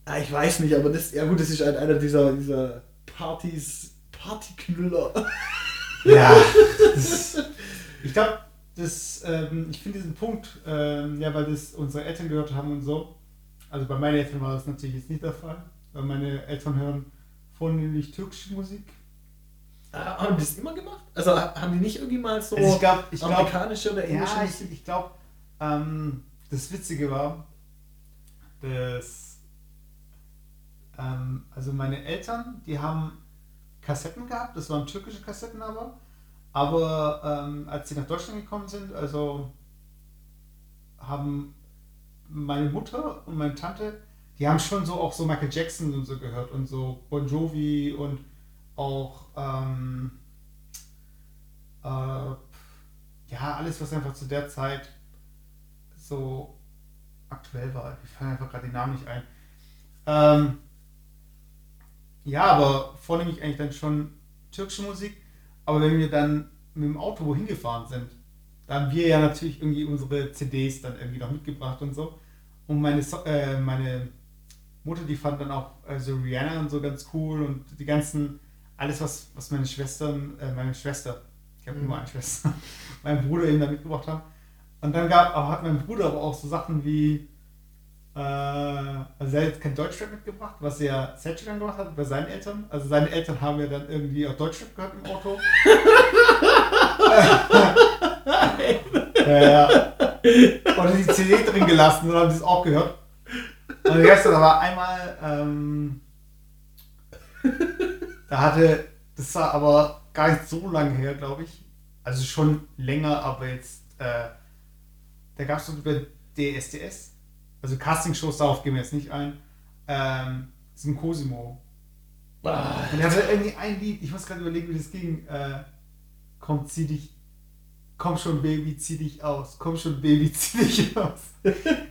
Ah, ich weiß nicht, aber das, ja gut, das ist halt einer dieser, dieser Partys, Partyknüller. Ja. Das, ich glaube, das, ähm, ich finde diesen Punkt, ähm, ja, weil das unsere Eltern gehört haben und so. Also bei meinen Eltern war das natürlich jetzt nicht der Fall, weil meine Eltern hören vornehmlich türkische Musik. Ah, Haben die das immer gemacht? Also ha- haben die nicht irgendwie mal so Also ich glaube, ich amerikanische oder englische ja, Musik? ich, ich glaube, ähm, das Witzige war, dass ähm, also meine Eltern, die haben Kassetten gehabt, das waren türkische Kassetten aber, aber ähm, als sie nach Deutschland gekommen sind, also haben meine Mutter und meine Tante, die haben schon so auch so Michael Jackson und so gehört und so Bon Jovi und auch ähm, äh, ja, alles, was einfach zu der Zeit so aktuell war. Mir fallen einfach gerade die Namen nicht ein. Ähm, ja, aber vornehmlich eigentlich dann schon türkische Musik. Aber wenn wir dann mit dem Auto wohin gefahren sind, da haben wir ja natürlich irgendwie unsere CDs dann irgendwie noch mitgebracht und so. Und meine, so äh, meine Mutter, die fand dann auch äh, so Rihanna und so ganz cool und die ganzen, alles, was, was meine Schwestern, äh, meine Schwester, ich habe Mhm. nur eine Schwester, mein Bruder eben da mitgebracht haben. Und dann gab, hat mein Bruder aber auch so Sachen wie, also er hat jetzt kein Deutschrap mitgebracht, was er Sergio dann gemacht hat bei seinen Eltern. Also seine Eltern haben ja dann irgendwie auch Deutschrap gehört im Auto. ja, ja. Und die CD drin gelassen und haben das auch gehört. Und gestern war einmal, ähm, da hatte, das war aber gar nicht so lange her, glaube ich. Also schon länger, aber jetzt, äh, da gab es so über DSDS, also Castingshows, darauf gehen wir jetzt nicht ein, ähm, Cosimo. Ah, Und er hatte irgendwie ein Lied, ich muss gerade überlegen, wie das ging. Äh, komm, zieh dich. Komm schon, Baby, zieh dich aus. Komm schon, Baby, zieh dich aus.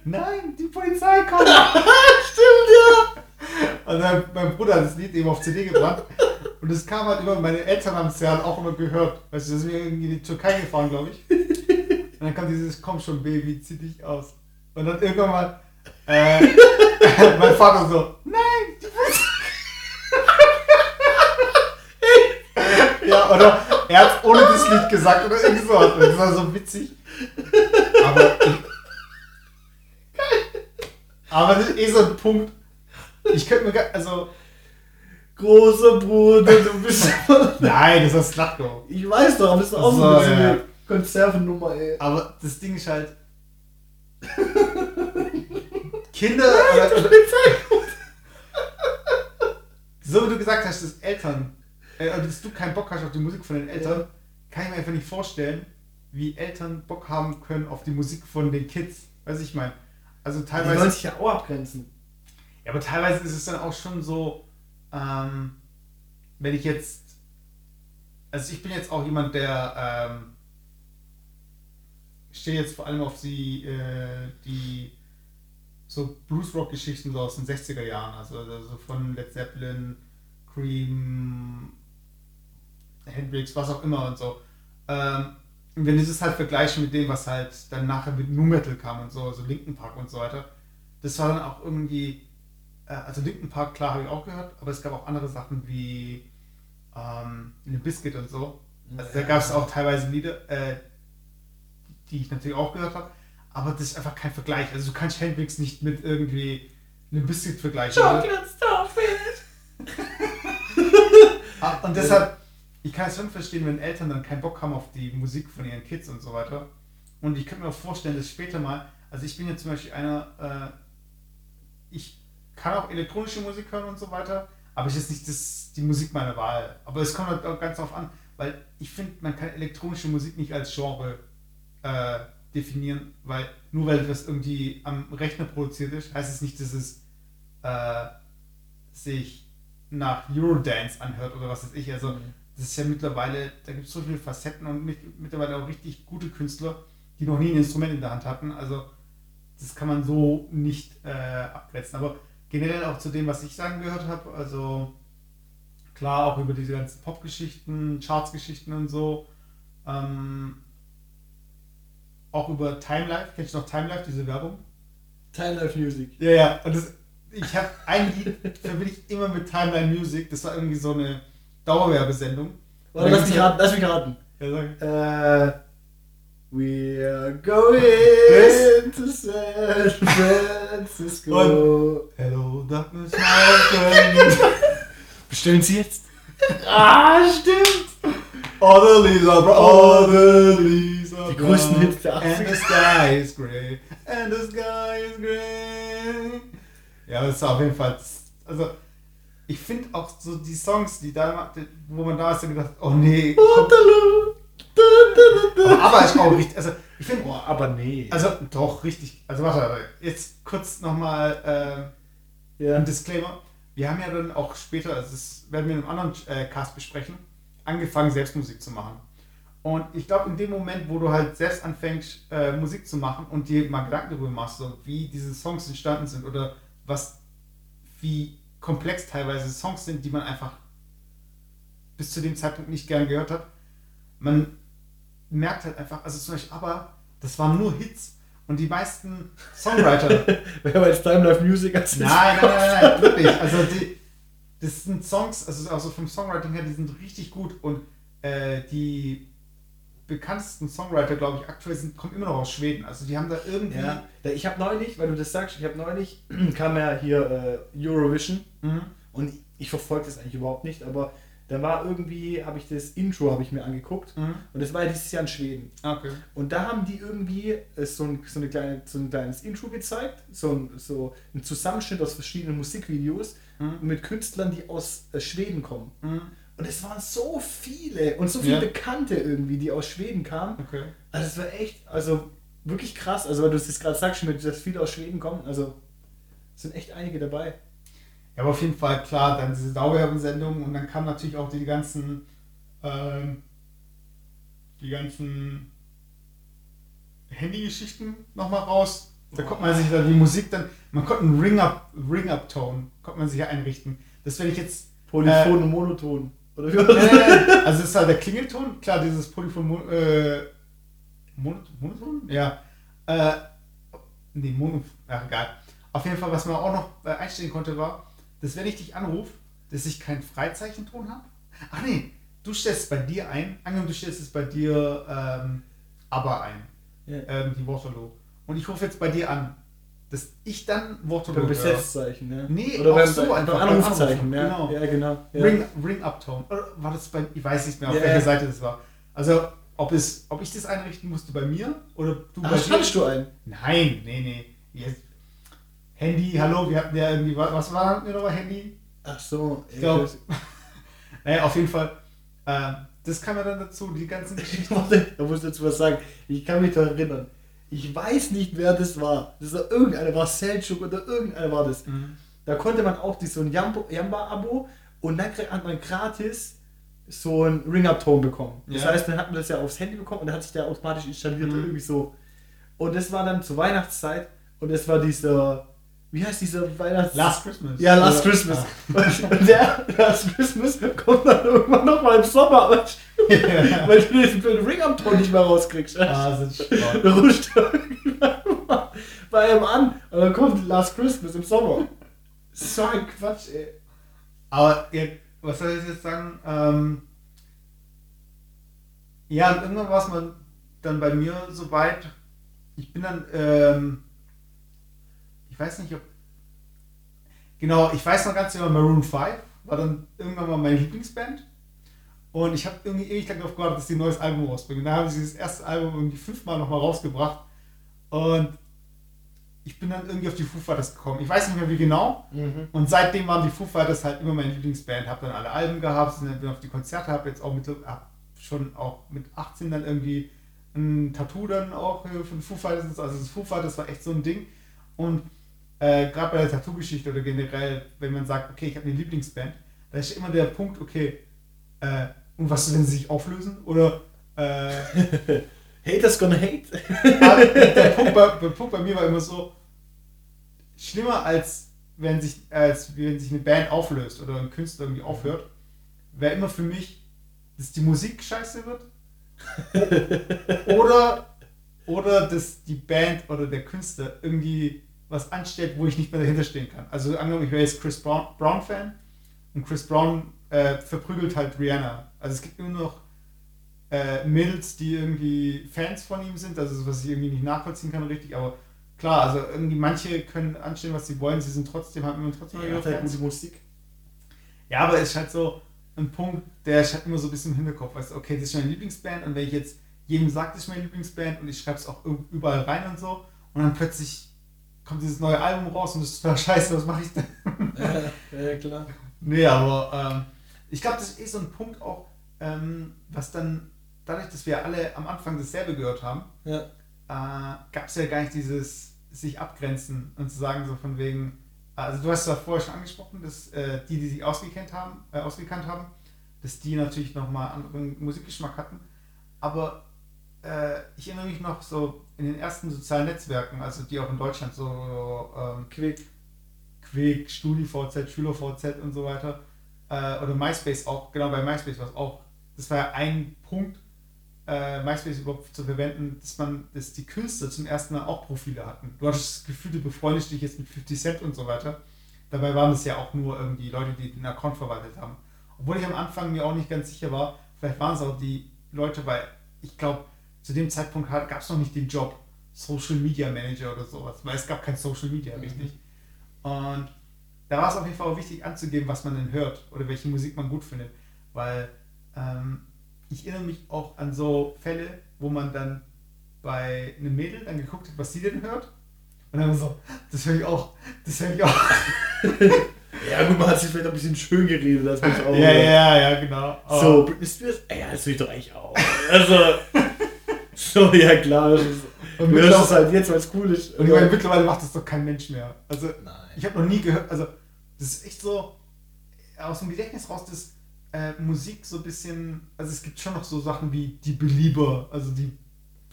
Nein, die Polizei kommt. stimmt, ja. Und dann, mein Bruder hat das Lied eben auf CD gebracht. Und es kam halt immer, meine Eltern haben es ja halt auch immer gehört. Weißt du, da sind wir irgendwie in die Türkei gefahren, glaube ich. Und dann kam dieses, komm schon, Baby, zieh dich aus. Und dann irgendwann mal, äh, mein Vater so, nein, die Polizei. ja, oder er hat ohne das Lied gesagt oder irgend so. Und das war so witzig. Aber, aber das ist eh so ein Punkt. Ich könnte mir, gar- also, Großer Bruder, du bist. nein, das ist Slatko. ich weiß doch, aber das ist auch so, so ja. eine Konservennummer, ey. Aber das Ding ist halt. Kinder. Oder, oder, so wie du gesagt hast, dass Eltern. Äh, oder dass du keinen Bock hast auf die Musik von den Eltern, kann ich mir einfach nicht vorstellen, wie Eltern Bock haben können auf die Musik von den Kids. Weiß ich meine. Also Die teilweise. wollen sich ja auch abgrenzen. Ja, aber teilweise ist es dann auch schon so, ähm, wenn ich jetzt, also ich bin jetzt auch jemand, der ähm, stehe jetzt vor allem auf die, äh, die so Bluesrock-Geschichten so aus den 60er Jahren, also, also von Led Zeppelin, Cream, Hendrix, was auch immer und so. Ähm, und wenn du das halt vergleichst mit dem, was halt dann nachher mit Nu Metal kam und so, so Linken Park und so weiter, das war dann auch irgendwie, äh, also Linken Park, klar, habe ich auch gehört, aber es gab auch andere Sachen wie ähm, Limp Bizkit und so. Also da gab es auch teilweise Lieder, äh, die ich natürlich auch gehört habe, aber das ist einfach kein Vergleich. Also du kannst Hendrix nicht mit irgendwie Limp Bizkit vergleichen. Chocolate Starfish! Ah, Und deshalb, ich kann es schon verstehen, wenn Eltern dann keinen Bock haben auf die Musik von ihren Kids und so weiter. Und ich könnte mir auch vorstellen, dass später mal, also ich bin jetzt zum Beispiel einer, äh, ich kann auch elektronische Musik hören und so weiter, aber es ist nicht das, die Musik meiner Wahl. Aber es kommt halt auch ganz darauf an, weil ich finde, man kann elektronische Musik nicht als Genre äh, definieren, weil nur weil das irgendwie am Rechner produziert ist, heißt es nicht, dass es äh, sich nach Eurodance anhört oder was weiß ich. Also das ist ja mittlerweile, da gibt es so viele Facetten und mit, mittlerweile auch richtig gute Künstler, die noch nie ein Instrument in der Hand hatten. Also das kann man so nicht äh, abgrenzen. Aber generell auch zu dem, was ich sagen gehört habe, also klar auch über diese ganzen Pop-Geschichten, Charts-Geschichten und so. Ähm, auch über Time Life, kennst du noch Time Life, diese Werbung? Time Life Music. Ja, ja, und das, ich habe ein Lied, verbinde ich immer mit Timeline Music, das war irgendwie so eine Dauerwerbesendung. Warte, lass mich raten, lass mich raten. Ja, sag. Äh, we are going to San Francisco. Hello, darkness, my. Bestellen Sie jetzt? ah, stimmt! All the leaves are Die größten. Hits der And the 80er. sky is grey. And the sky is grey. Ja, das ist auf jeden Fall. Also, ich finde auch so die Songs, die da, wo man da ist, gedacht, oh nee. Waterloo. Da, Aber, ist auch richtig. Also, ich finde, Boah, aber nee. also doch richtig. Also, warte, jetzt kurz nochmal. Äh, ja. ein Disclaimer. Wir haben ja dann auch später, also das werden wir in einem anderen äh, Cast besprechen, angefangen, selbst Musik zu machen. Und ich glaube, in dem Moment, wo du halt selbst anfängst, äh, Musik zu machen und dir mal Gedanken darüber machst, so wie diese Songs entstanden sind oder was, wie komplex teilweise Songs sind, die man einfach bis zu dem Zeitpunkt nicht gern gehört hat, man merkt halt einfach, also zum Beispiel, aber das waren nur Hits und die meisten Songwriter Wer jetzt Time Life Music als Nein, nein, nein, nein, wirklich. Also die, das sind Songs, also also vom Songwriting her, die sind richtig gut und äh, die bekanntesten Songwriter, glaube ich, aktuell sind, kommen immer noch aus Schweden. Also die haben da irgendwie. Ja, ich habe neulich, weil du das sagst, ich habe neulich, kam ja hier äh, Eurovision Mhm. und ich verfolge das eigentlich überhaupt nicht, aber da war irgendwie, habe ich das Intro, habe ich mir angeguckt Mhm. und das war ja dieses Jahr in Schweden. Okay. Und da haben die irgendwie äh, so ein, so, eine kleine, so ein kleines Intro gezeigt, so ein, so ein Zusammenschnitt aus verschiedenen Musikvideos Mhm. mit Künstlern, die aus äh, Schweden kommen. Und es waren so viele und so viele Ja. Bekannte irgendwie, die aus Schweden kamen. Okay. Also es war echt, also wirklich krass. Also weil du es jetzt gerade sagst, mit, dass viele aus Schweden kommen, also es sind echt einige dabei. Ja, aber auf jeden Fall klar, dann diese Dauerwerbensendung und dann kamen natürlich auch die ganzen, ähm, die ganzen Handygeschichten nochmal raus. Da konnte man sich dann die Musik dann, man konnte einen Ring-Up, Ring-Up-Tone, konnte man sich ja einrichten. Das wenn ich jetzt Polyphon Äh, und Monoton. Oder wie Nein, nein, nein. Also es ist halt der Klingelton, klar, dieses Polyphon, äh, Mon- Monoton? Ja. Äh, nee, Mono, ach egal. Auf jeden Fall, was man auch noch äh, einstellen konnte, war, dass wenn ich dich anrufe, dass ich keinen Freizeichenton habe. Ach nee, du stellst es bei dir ein, angenommen du stellst es bei dir ähm, aber ein, Ja. ähm, die Waterloo. Und ich rufe jetzt bei dir an, dass ich dann Waterloo Beim höre. Besetzzeichen, ne? Nee, Oder auch beim, so einfach, beim Anrufzeichen, ja. genau. Ja, genau. Ja. Ring, Ring Up Tone. Oder war das bei, ich weiß nicht mehr, auf Ja, welcher ja. Seite das war. Also, ob, es, ob ich das einrichten musste bei mir oder du bei Ach, standst du ein? Nein, nee, nee. Jetzt. Handy, hallo, wir hatten ja irgendwie, was war hatten wir noch bei Handy? Ach so. Ich glaube, naja, auf jeden Fall. ähm, das kam ja dann dazu, die ganzen Geschichten. Da muss ich dazu was sagen. Ich kann mich daran erinnern. Ich weiß nicht, wer das war. Das war irgendeiner, war Selchuk oder irgendeiner war das. Da konnte man auch die, so ein Jamba-Abo und dann hat man gratis so einen Ring-Up-Ton bekommen. Das Ja. heißt, dann hat man das ja aufs Handy bekommen und dann hat sich der automatisch installiert Mhm. irgendwie so. Und das war dann zur Weihnachtszeit und das war dieser, wie heißt dieser Weihnachts... Last Christmas. Ja, Last Oder- Christmas. Ah. Und der Last Christmas kommt dann irgendwann nochmal im Sommer, weil, Ja. weil du diesen blöden Ring-Up-Ton nicht mehr rauskriegst. Ah, sind spannend. Da rutscht bei ihm an und dann kommt Last Christmas im Sommer. So ein Quatsch, ey. Aber ja, was soll ich jetzt sagen? Ähm, ja, irgendwann war es mal dann bei mir so weit. Ich bin dann, ähm, ich weiß nicht, ob. Genau, ich weiß noch ganz genau, Maroon 5 war dann irgendwann mal meine Lieblingsband. Und ich habe irgendwie ewig lang darauf gewartet, dass die ein neues Album rausbringen. Da haben sie das erste Album irgendwie fünfmal nochmal rausgebracht. Und ich bin dann irgendwie auf die Foo Fighters gekommen. Ich weiß nicht mehr wie genau. Und seitdem waren die Foo Fighters halt immer meine Lieblingsband. Hab dann alle Alben gehabt, sind dann auf die Konzerte, hab jetzt auch mit, hab schon auch mit 18 dann irgendwie ein Tattoo dann auch äh, von Foo Fighters. Also das Foo Fighters war echt so ein Ding. Und äh, gerade bei der Tattoo-Geschichte oder generell, wenn man sagt, okay, ich habe eine Lieblingsband, da ist immer der Punkt, okay, äh, und was, wenn sie sich auflösen? Oder äh, Haters gonna hate. aber der, Punkt bei, der Punkt bei mir war immer so, schlimmer als wenn sich, als wenn sich eine Band auflöst oder ein Künstler irgendwie aufhört, wäre immer für mich, dass die Musik scheiße wird oder, oder dass die Band oder der Künstler irgendwie was anstellt, wo ich nicht mehr dahinter stehen kann. Also angenommen, ich wäre jetzt Chris Brown, Brown Fan und Chris Brown äh, verprügelt halt Rihanna. Also es gibt nur noch äh, Mädels, die irgendwie Fans von ihm sind, also was ich irgendwie nicht nachvollziehen kann richtig, aber klar, also irgendwie manche können anstellen, was sie wollen, sie sind trotzdem, haben immer trotzdem Er ihre halt gute Musik. Ja, aber es ist halt so, ein Punkt, der ich halt immer so ein bisschen im Hinterkopf. Weißt du, okay, das ist meine Lieblingsband und wenn ich jetzt jedem sage, das ist meine Lieblingsband und ich schreibe es auch überall rein und so und dann plötzlich kommt dieses neue Album raus und das ist total scheiße, was mache ich denn? Ja, ja, klar. Nee, aber ähm, ich glaube, das ist eh so ein Punkt auch, ähm, was dann, dadurch, dass wir alle am Anfang dasselbe gehört haben, Ja. äh, gab es ja gar nicht dieses sich abgrenzen und zu sagen, so von wegen, also du hast es ja vorher schon angesprochen, dass äh, die, die sich ausgekannt haben, äh, ausgekannt haben, dass die natürlich nochmal anderen Musikgeschmack hatten. Aber äh, ich erinnere mich noch so in den ersten sozialen Netzwerken, also die auch in Deutschland so ähm, Quick. Quick, StudiVZ, SchülerVZ und so weiter. Äh, oder MySpace auch, genau bei MySpace war es auch. Das war ja ein Punkt, äh, MySpace überhaupt zu verwenden, dass man, dass die Künstler zum ersten Mal auch Profile hatten. Du hattest das Gefühl, du befreundest dich jetzt mit 50 Cent und so weiter. Dabei waren es ja auch nur irgendwie Leute, die den Account verwaltet haben. Obwohl ich am Anfang mir auch nicht ganz sicher war, vielleicht waren es auch die Leute, weil ich glaube, zu dem Zeitpunkt gab es noch nicht den Job Social Media Manager oder sowas, weil es gab kein Social Media, Mhm. richtig. Und da war es auf jeden Fall auch wichtig anzugeben, was man denn hört oder welche Musik man gut findet. Weil ähm, ich erinnere mich auch an so Fälle, wo man dann bei einem Mädel dann geguckt hat, was sie denn hört. Und dann so, das höre ich auch, das höre ich auch. Ja, gut, man hat sich vielleicht ein bisschen schön geredet, das muss ich auch. ja, ja, ja, genau. So, Britney Spears, ey, ja, das will ich doch eigentlich auch. Also, so, ja klar, das ist, Und hörst es halt jetzt, weil es cool ist. Und ich meine, mittlerweile macht das doch kein Mensch mehr. Also, Nein. ich habe noch nie gehört, also, das ist echt so, aus dem Gedächtnis raus, dass äh, Musik so ein bisschen, also es gibt schon noch so Sachen wie die Belieber, also die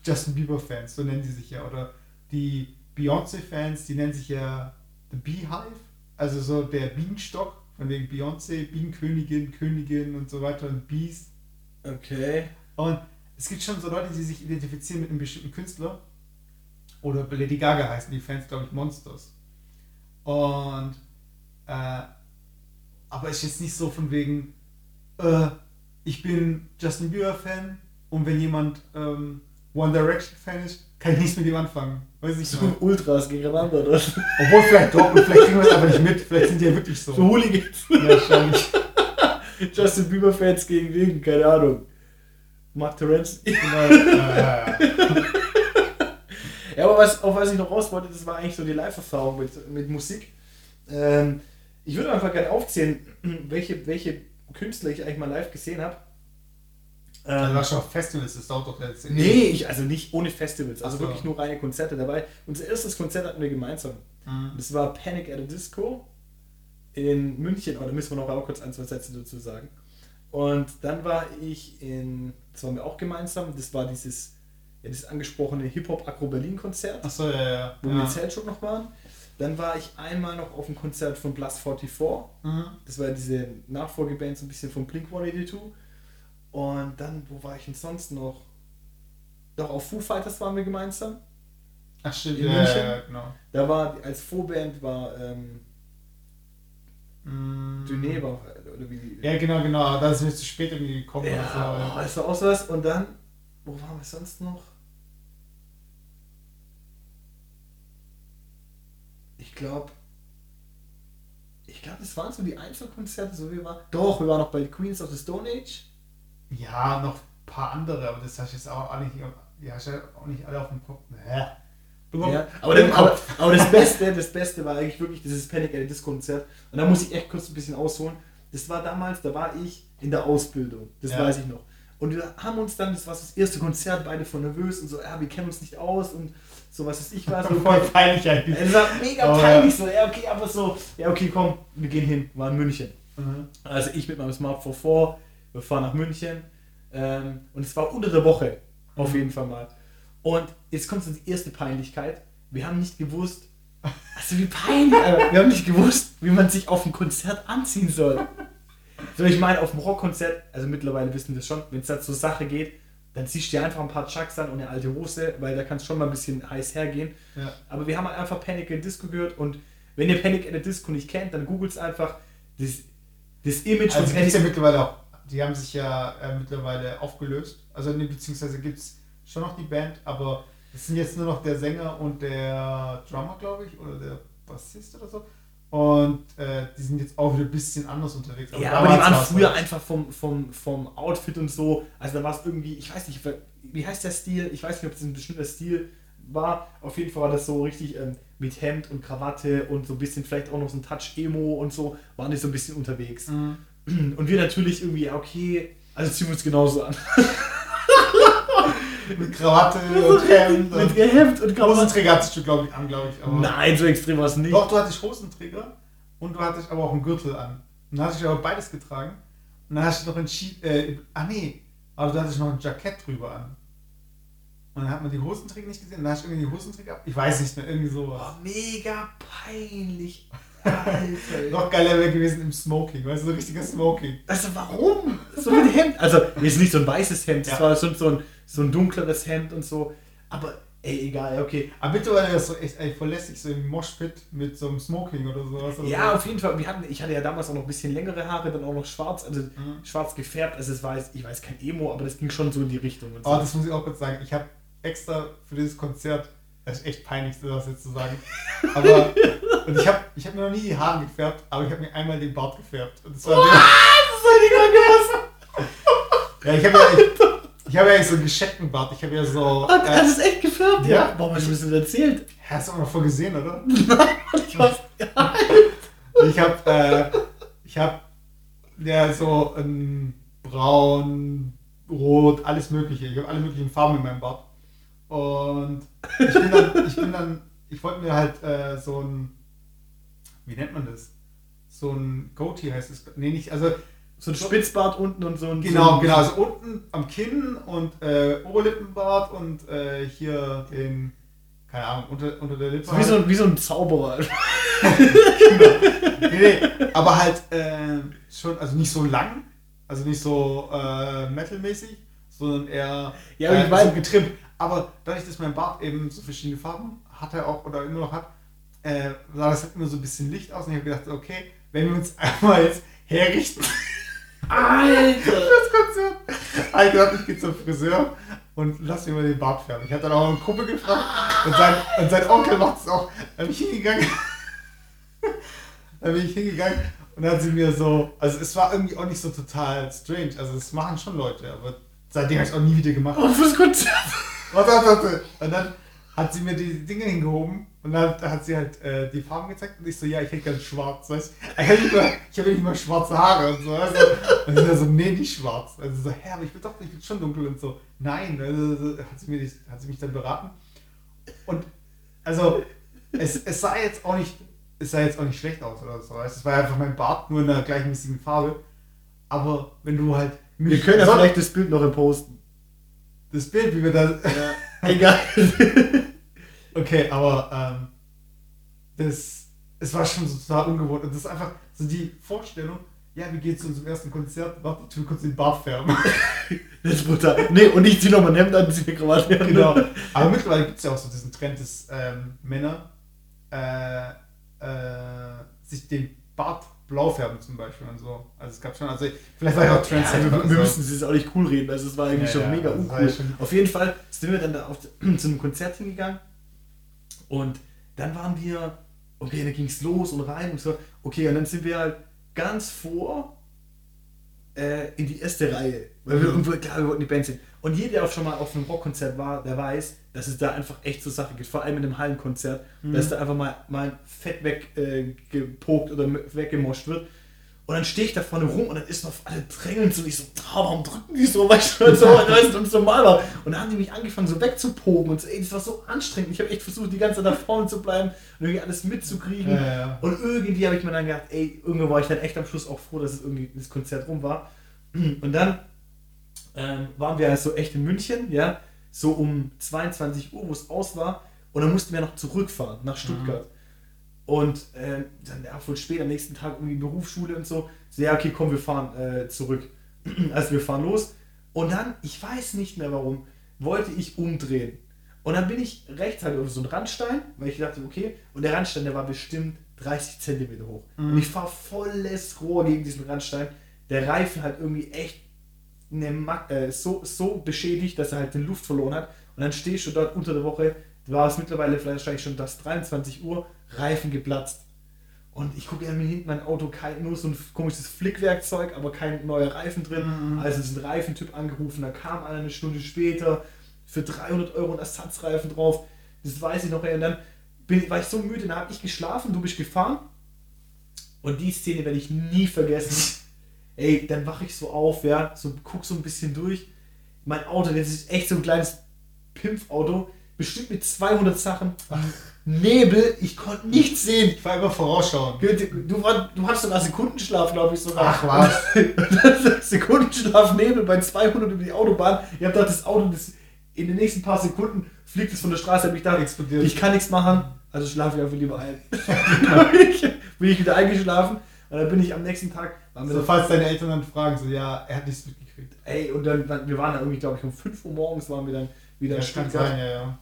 Justin Bieber-Fans, so nennen die sich ja, oder die Beyoncé-Fans, die nennen sich ja The Beehive, also so der Bienenstock, von wegen Beyoncé, Bienenkönigin, Königin und so weiter und Beast. Okay. Und es gibt schon so Leute, die sich identifizieren mit einem bestimmten Künstler. Oder Lady Gaga heißen die Fans, glaube ich, Monsters. Und, äh, aber ist jetzt nicht so von wegen, äh, ich bin Justin Bieber-Fan und wenn jemand ähm, One Direction-Fan ist, kann ich nichts mit ihm anfangen. Weiß ich So nicht. Ultras gegeneinander, oder? Obwohl vielleicht doch, und vielleicht kriegen wir es aber nicht mit. Vielleicht sind die ja wirklich so. So Hooligans. Ja, wahrscheinlich. Justin Bieber Fans gegen wen? Keine Ahnung. Mark Terence. Genau. Ja, ja, aber was, auf was ich noch raus wollte, das war eigentlich so die Live-Erfahrung mit, mit Musik. Ähm, ich würde einfach gerne aufzählen, welche, welche Künstler ich eigentlich mal live gesehen habe. Also Ähm, warst du auf Festivals, das dauert doch jetzt. nee, ich, also nicht ohne Festivals, also so. wirklich nur reine Konzerte dabei. Unser erstes Konzert hatten wir gemeinsam. Mhm. Das war Panic at a Disco in München, aber da müssen wir noch auch kurz ein, zwei Sätze dazu sagen. Und dann war ich in, das waren wir auch gemeinsam, das war dieses, ja, dieses angesprochene Hip-Hop Agro Berlin Konzert, Achso, ja, ja. wo ja. wir in Zeltschuk noch waren. Dann war ich einmal noch auf dem Konzert von Plus 44, Mhm. das war diese Nachfolgeband so ein bisschen von Blink 182. Und dann, wo war ich denn sonst noch? Doch, auf Foo Fighters waren wir gemeinsam. Ach stimmt, ja, ja, genau. Da war als Vorband war ähm, Mhm. Duné war, oder wie? Ja, genau, genau. Da sind wir zu spät irgendwie gekommen. Ja, oder oh, das war auch so was. Und dann, wo waren wir sonst noch? Ich glaube, ich glaube, das waren so die Einzelkonzerte, so wie wir Doch, wir waren noch bei Queens of the Stone Age. so. Ja, noch ein paar andere, aber das hast du jetzt auch, auch nicht, ja, hast du auch nicht alle auf dem Kopf. Hä? Ja, aber, das, aber, aber das Beste, das Beste war eigentlich wirklich dieses Panic at the Disco Konzert. Und da muss ich echt kurz ein bisschen ausholen. Das war damals, da war ich in der Ausbildung. Das Ja. weiß ich noch. Und wir haben uns dann, das war das erste Konzert, beide voll nervös und so, ja, wir kennen uns nicht aus und so was ist ich war. So, voll peinlich eigentlich. es war mega Oh, peinlich so, ja, okay, aber so, ja, okay, komm, wir gehen hin, war in München. Mhm. Also ich mit meinem Smartphone vor, wir fahren nach München ähm, und es war unter der Woche, auf Mhm. jeden Fall mal. Und jetzt kommt so die erste Peinlichkeit. Wir haben nicht gewusst, also wie peinlich, Alter. wir haben nicht gewusst, wie man sich auf ein Konzert anziehen soll. So, ich meine, auf dem Rockkonzert, also mittlerweile wissen wir es schon, wenn es da zur Sache geht, dann ziehst du dir einfach ein paar Chucks an und eine alte Hose, weil da kann es schon mal ein bisschen heiß hergehen. Ja. Aber wir haben halt einfach Panic at the Disco gehört und wenn ihr Panic at the Disco nicht kennt, dann googelt einfach das, das Image Also von es ja Panic mittlerweile auch, die haben sich ja äh, mittlerweile aufgelöst. Also nee, beziehungsweise gibt es schon noch die Band, aber es sind jetzt nur noch der Sänger und der Drummer, glaube ich, oder der Bassist oder so. Und äh, die sind jetzt auch wieder ein bisschen anders unterwegs. ja, aber die waren früher halt- einfach vom, vom, vom Outfit und so. Also da war es irgendwie, ich weiß nicht, wie heißt der Stil? Ich weiß nicht, ob das ein bestimmter Stil war. Auf jeden Fall war das so richtig ähm, mit Hemd und Krawatte und so ein bisschen vielleicht auch noch so ein Touch Emo und so, waren die so ein bisschen unterwegs. Mhm. Und wir natürlich irgendwie, ja, okay, also ziehen wir uns genauso an. Mit Krawatte und Hemd. Mit Hemd und Krawatte. Hosenträger hattest du, glaube ich, an, glaube ich. Nein, so extrem war es nicht. Doch, du hattest Hosenträger und du hattest aber auch einen Gürtel an. Und dann hast du aber beides getragen. Und dann hast du noch ein Ski, äh, ah nee, aber du hattest noch ein Jackett drüber an. Und dann hat man die Hosenträger nicht gesehen. Und dann hast du irgendwie die Hosenträger ab. Ich weiß nicht mehr, irgendwie sowas. Oh, mega peinlich. Noch geiler wäre gewesen im Smoking, weißt du, so ein richtiger Smoking. Also warum? So mit Hemd. Also, jetzt nicht so ein weißes Hemd, das Ja. war schon so ein, so ein dunkleres Hemd und so. Aber, ey, egal, okay. Aber mittlerweile ist das so echt ey, voll lässig, so im Moshpit mit so einem Smoking oder sowas. Also Ja, auf jeden Fall. Wir hatten, ich hatte ja damals auch noch ein bisschen längere Haare, dann auch noch schwarz, also Mhm. schwarz gefärbt. Also es war jetzt, ich weiß kein Emo, aber das ging schon so in die Richtung. Und so. Aber das muss ich auch kurz sagen. Ich habe extra für dieses Konzert, das ist echt peinlich, das jetzt zu sagen. Aber und ich habe ich hab mir noch nie die Haare gefärbt, aber ich habe mir einmal den Bart gefärbt. Und das war ja, ich habe ja, ich, ich habe ja so einen gescheckten Bart. Ich habe ja so. Hat, hat Äh, es echt gefärbt? Ja. Warum hast du das nicht erzählt? hast du auch noch voll gesehen, oder? Ich weiß, ja. Ich habe äh, ich habe ja so ein braun, rot, alles mögliche. Ich habe alle möglichen Farben in meinem Bart. Und ich bin dann, ich bin dann, ich wollte mir halt äh, so ein, wie nennt man das? So ein Goatee heißt es. Nee, nicht, also So ein Spitzbart unten und so ein. genau, so genau, also unten am Kinn und äh, Oberlippenbart und äh, hier den, keine Ahnung, unter, unter der Lippe. So wie, so, ein- wie so ein Zauberer. nee, nee, aber halt äh, schon, also nicht so lang, also nicht so äh, metalmäßig, sondern eher Ja, aber ich äh, weiß- so getrimmt. Aber dadurch, dass mein Bart eben so verschiedene Farben hat er auch oder immer noch hat, äh, sah das halt immer so ein bisschen Licht aus und ich habe gedacht, okay, wenn wir uns einmal jetzt herrichten Alter! das Konzert, habe ich gedacht, ich gehe zum Friseur und lass mir mal den Bart färben. Ich hatte dann auch einen Kumpel gefragt und sein, und sein Onkel macht es auch. Da bin ich hingegangen. da bin ich hingegangen und dann hat sie mir so, also es war irgendwie auch nicht so total strange. Also das machen schon Leute, aber seitdem habe ich es auch nie wieder gemacht. Und fürs Konzert. Warte, warte, warte. Und dann hat sie mir die Dinge hingehoben und dann hat sie halt äh, die Farben gezeigt und ich so, ja, ich hätte gern schwarz. Weißt? Ich, hab nicht mal, ich habe nicht mal schwarze Haare und so. Du? Und sie so, nee, nicht schwarz. Also so, hä, aber ich bin doch ich bin schon dunkel und so. Nein, also, so, hat, sie mir die, hat sie mich dann beraten. Und also, es, es sah jetzt auch nicht, es sah jetzt auch nicht schlecht aus oder so. Weißt? Es war einfach mein Bart, nur in einer gleichmäßigen Farbe. Aber wenn du halt Wir können ja vielleicht das Bild noch posten. Das Bild, wie wir da Egal. Okay, aber ähm, das, es war schon so total ungewohnt. Und das ist einfach so die Vorstellung, ja, wie geht's zu unserem ersten Konzert? Warte, ich will kurz den Bart färben. Das ist brutal. Nee, und ich zieh noch mein Hemd an, zieh mir Krawatte an. genau. Aber mittlerweile gibt es ja auch so diesen Trend, dass ähm, Männer äh, äh, sich den Bart blau färben zum Beispiel und so. Also es gab schon, also vielleicht war ich auch Ja, Trendsetter. wir, wir also. müssen es jetzt auch nicht cool reden, also es war eigentlich Ja, schon ja, mega uncool. ja schon- Auf jeden Fall sind wir dann da auf, zu einem Konzert hingegangen und dann waren wir, okay, dann ging es los und rein und so, okay, und dann sind wir halt ganz vor äh, in die erste Reihe, weil wir Mhm. irgendwo, klar, wir wollten die Band sehen. Und jeder, der auch schon mal auf einem Rockkonzert war, der weiß, dass es da einfach echt zur Sache geht, vor allem in einem Hallenkonzert, Mhm. dass da einfach mal, mal fett weggepokt äh, gepokt oder weggemoscht wird. Und dann stehe ich da vorne rum und dann ist noch alle drängeln so, ich so, "Ah, warum drücken die so, weißt du, und so, weißt du, und normal war. Und dann haben die mich angefangen so wegzupogen und so, ey, das war so anstrengend. Ich habe echt versucht, die ganze Zeit da vorne zu bleiben und irgendwie alles mitzukriegen. Ja, ja. Und irgendwie habe ich mir dann gedacht, ey, irgendwo war ich dann echt am Schluss auch froh, dass es irgendwie das Konzert rum war. Und dann ähm, waren wir so echt in München, ja, so um 22 Uhr, wo es aus war. Und dann mussten wir noch zurückfahren nach Stuttgart. Und ähm, dann ja, voll spät am nächsten Tag irgendwie Berufsschule und so. So, ja, okay, komm, wir fahren äh, zurück. also wir fahren los. Und dann, ich weiß nicht mehr warum, wollte ich umdrehen. Und dann bin ich rechts halt auf so einen Randstein, weil ich dachte, okay, und der Randstein, der war bestimmt 30 Zentimeter hoch. Und ich fahre volles Rohr gegen diesen Randstein. Der Reifen halt irgendwie echt eine äh, so, so beschädigt, dass er halt den Luft verloren hat. Und dann stehst du dort unter der Woche, war es mittlerweile vielleicht schon das 23 Uhr, Reifen geplatzt. Und ich gucke mir hinten mein Auto, kein, nur so ein komisches Flickwerkzeug, aber kein neuer Reifen drin. Mhm. Also diesen Reifentyp angerufen, da kam einer eine Stunde später für 300 Euro ein Ersatzreifen drauf. Das weiß ich noch. Und dann bin, war ich so müde, dann habe ich geschlafen, du bist gefahren. Und die Szene werde ich nie vergessen. Ey, dann wache ich so auf, ja, so guck so ein bisschen durch. Mein Auto, das ist echt so ein kleines Pimpfauto, bestimmt mit 200 Sachen. Nebel, ich konnte nichts sehen. Ich war immer vorausschauend. Du, du, du hattest sogar Sekundenschlaf, glaube ich sogar. Ach, was? Sekundenschlaf Nebel bei 200 über die Autobahn. Ich habe gedacht, das Auto, das in den nächsten paar Sekunden fliegt es von der Straße. Hab ich gedacht, Explodiert. ich kann nichts machen, also schlafe ich einfach lieber ein. Bin, ich, wieder eingeschlafen und dann bin ich am nächsten Tag. Waren wir So, dann- falls deine Eltern dann fragen, so, ja, er hat nichts mitgekriegt. ey, und dann, dann, wir waren dann irgendwie, glaube ich, um 5 Uhr morgens waren wir dann wieder in Das kann Stuttgart. sein, ja, ja.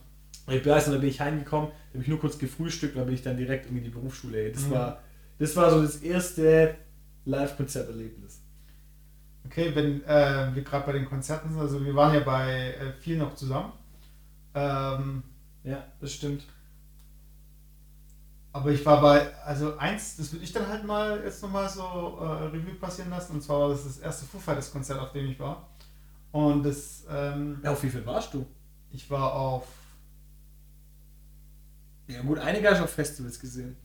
Ich weiß, und dann bin ich heimgekommen, da habe ich nur kurz gefrühstückt, dann bin ich dann direkt irgendwie in die Berufsschule. Ey. Das, Mhm. war, das war so das erste Live-Konzerterlebnis. Okay, wenn äh, wir gerade bei den Konzerten sind, also wir waren ja bei äh, viel noch zusammen. Ähm, Ja, das stimmt. aber ich war bei, also eins, das würde ich dann halt mal jetzt nochmal so äh, Revue passieren lassen. Und zwar war das das erste Foo Fighters Konzert, auf dem ich war. Und das, ähm, Ja, auf wie viel warst du? ich war auf, Ja, gut, einige hast du auf Festivals gesehen.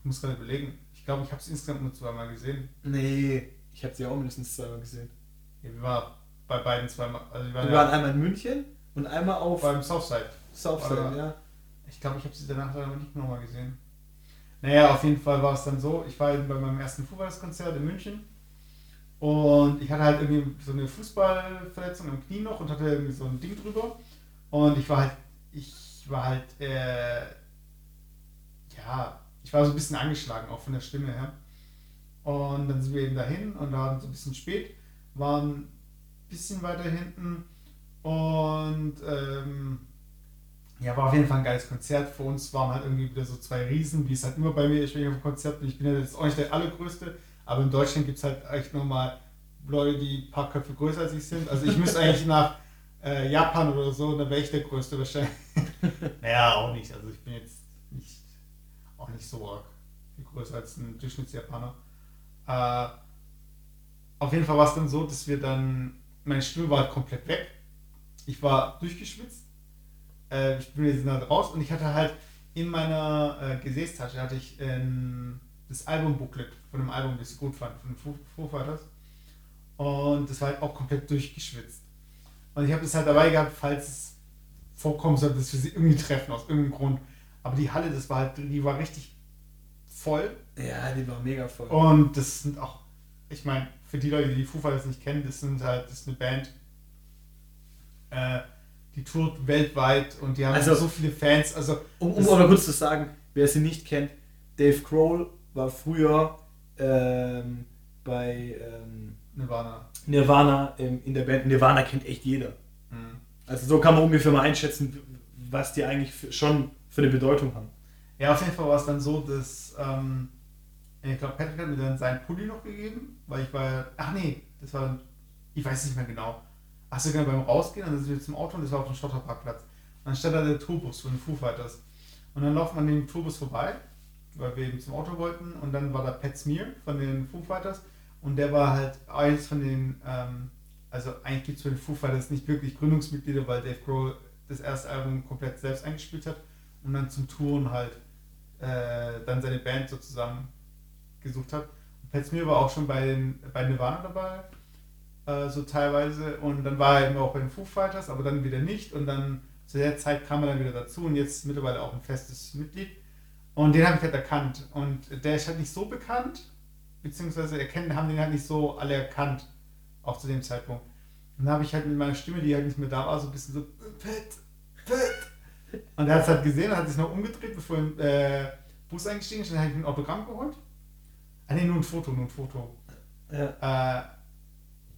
ich muss gerade überlegen, ich glaube, ich habe es insgesamt nur zweimal gesehen. Nee, ich habe sie auch mindestens zweimal gesehen. Ja, wir waren bei beiden zweimal, also wir waren, Wir ja waren einmal in München und einmal auf beim Southside. Southside, aber- ja. Ich glaube, ich habe sie danach leider nicht nochmal gesehen. Naja, auf jeden Fall war es dann so, ich war eben bei meinem ersten Fußballkonzert in München und ich hatte halt irgendwie so eine Fußballverletzung am Knie noch und hatte irgendwie so ein Ding drüber und ich war halt, ich war halt, äh, ja, ich war so ein bisschen angeschlagen, auch von der Stimme her. Und dann sind wir eben dahin und waren so ein bisschen spät, waren ein bisschen weiter hinten und ähm, ja, war auf jeden Fall ein geiles Konzert. Für uns waren halt irgendwie wieder so zwei Riesen, wie es halt immer bei mir ist, wenn ich auf Konzert bin. Ich bin ja jetzt auch nicht der allergrößte, aber in Deutschland gibt es halt echt nochmal Leute, die ein paar Köpfe größer als ich sind. Also ich müsste eigentlich nach äh, Japan oder so, dann wäre ich der Größte wahrscheinlich. naja, auch nicht. Also ich bin jetzt nicht, auch nicht so arg viel größer als ein Durchschnittsjapaner. Äh, auf jeden Fall war es dann so, dass wir dann, meine Stimme war halt komplett weg. Ich war durchgeschwitzt. Äh, ich bin jetzt dann raus und ich hatte halt in meiner äh, Gesäßtasche hatte ich ähm, das Albumbooklet von dem Album, das ich gut fand, von den Foo Fighters. Und das war halt auch komplett durchgeschwitzt. Und ich habe das halt dabei gehabt, falls es vorkommen sollte, dass wir sie irgendwie treffen, aus irgendeinem Grund. Aber die Halle, das war halt, die war richtig voll. Ja, die war mega voll. Und das sind auch, ich meine, für die Leute, die die Foo Fighters nicht kennen, das sind halt, das ist eine Band, äh, die tourt weltweit und die haben Also- so viele Fans. Also, Um, um aber kurz zu sagen, wer sie nicht kennt, Dave Grohl war früher ähm, bei ähm, Nirvana. Nirvana ähm, in der Band. Nirvana kennt echt jeder. Mhm. Also so kann man ungefähr mal einschätzen, was die eigentlich für, schon für eine Bedeutung haben. Ja, auf jeden Fall war es dann so, dass, ähm, ich glaube, Patrick hat mir dann seinen Pulli noch gegeben, weil ich war, ach nee, das war, dann- ich weiß nicht mehr genau. Ach so, genau, beim Rausgehen, dann sind wir zum Auto und das war auf dem Schotterparkplatz. Und dann stand da der Tourbus von den Foo Fighters. Und dann laufen wir an dem Tourbus vorbei, weil wir eben zum Auto wollten, und dann war da Pat Smear von den Foo Fighters, und der war halt eins von den, ähm, also eigentlich gibt es für den Foo Fighters nicht wirklich Gründungsmitglieder, weil Dave Grohl das erste Album komplett selbst eingespielt hat und dann zum Touren halt äh, dann seine Band so zusammen gesucht hat. Und Pat Smear war auch schon bei, den, bei Nirvana dabei, äh, so teilweise. Und dann war er eben auch bei den Foo Fighters, aber dann wieder nicht. Und dann zu der Zeit kam er dann wieder dazu und jetzt mittlerweile auch ein festes Mitglied. Und den habe ich halt erkannt. Und der ist halt nicht so bekannt, beziehungsweise erkennen, haben den halt nicht so alle erkannt, auch zu dem Zeitpunkt. Und dann habe ich halt mit meiner Stimme, die halt nicht mehr da war, so ein bisschen so, Pat, Pat. Und er hat es halt gesehen, hat sich noch umgedreht, bevor er im äh, Bus eingestiegen ist, und dann habe ich mir ein Autogramm geholt. Ah ne, nur ein Foto, nur ein Foto. Ja. Äh,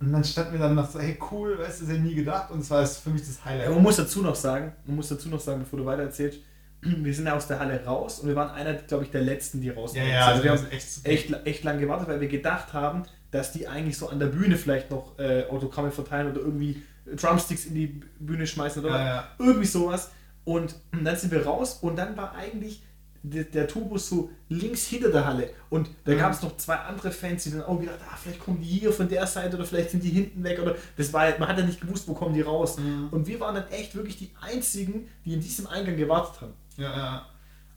und dann stand mir dann noch so, hey cool, weißt du, das hätte ich nie gedacht. Und das war für mich das Highlight. Ja, man muss dazu noch sagen, man muss dazu noch sagen, bevor du weiter erzählst, wir sind ja aus der Halle raus und wir waren einer, glaube ich, der letzten, die raus ja, ja, also wir haben echt echt, echt lang gewartet, weil wir gedacht haben, dass die eigentlich so an der Bühne vielleicht noch äh, Autogramme verteilen oder irgendwie Drumsticks in die Bühne schmeißen oder ja, ja. irgendwie sowas. Und dann sind wir raus und dann war eigentlich der, der Tourbus so links hinter der Halle. Und da Mhm. gab es noch zwei andere Fans, die dann auch gedacht, ah, vielleicht kommen die hier von der Seite oder vielleicht sind die hinten weg. Oder das war, man hat ja nicht gewusst, wo kommen die raus. Mhm. Und wir waren dann echt wirklich die einzigen, die in diesem Eingang gewartet haben. Ja, ja.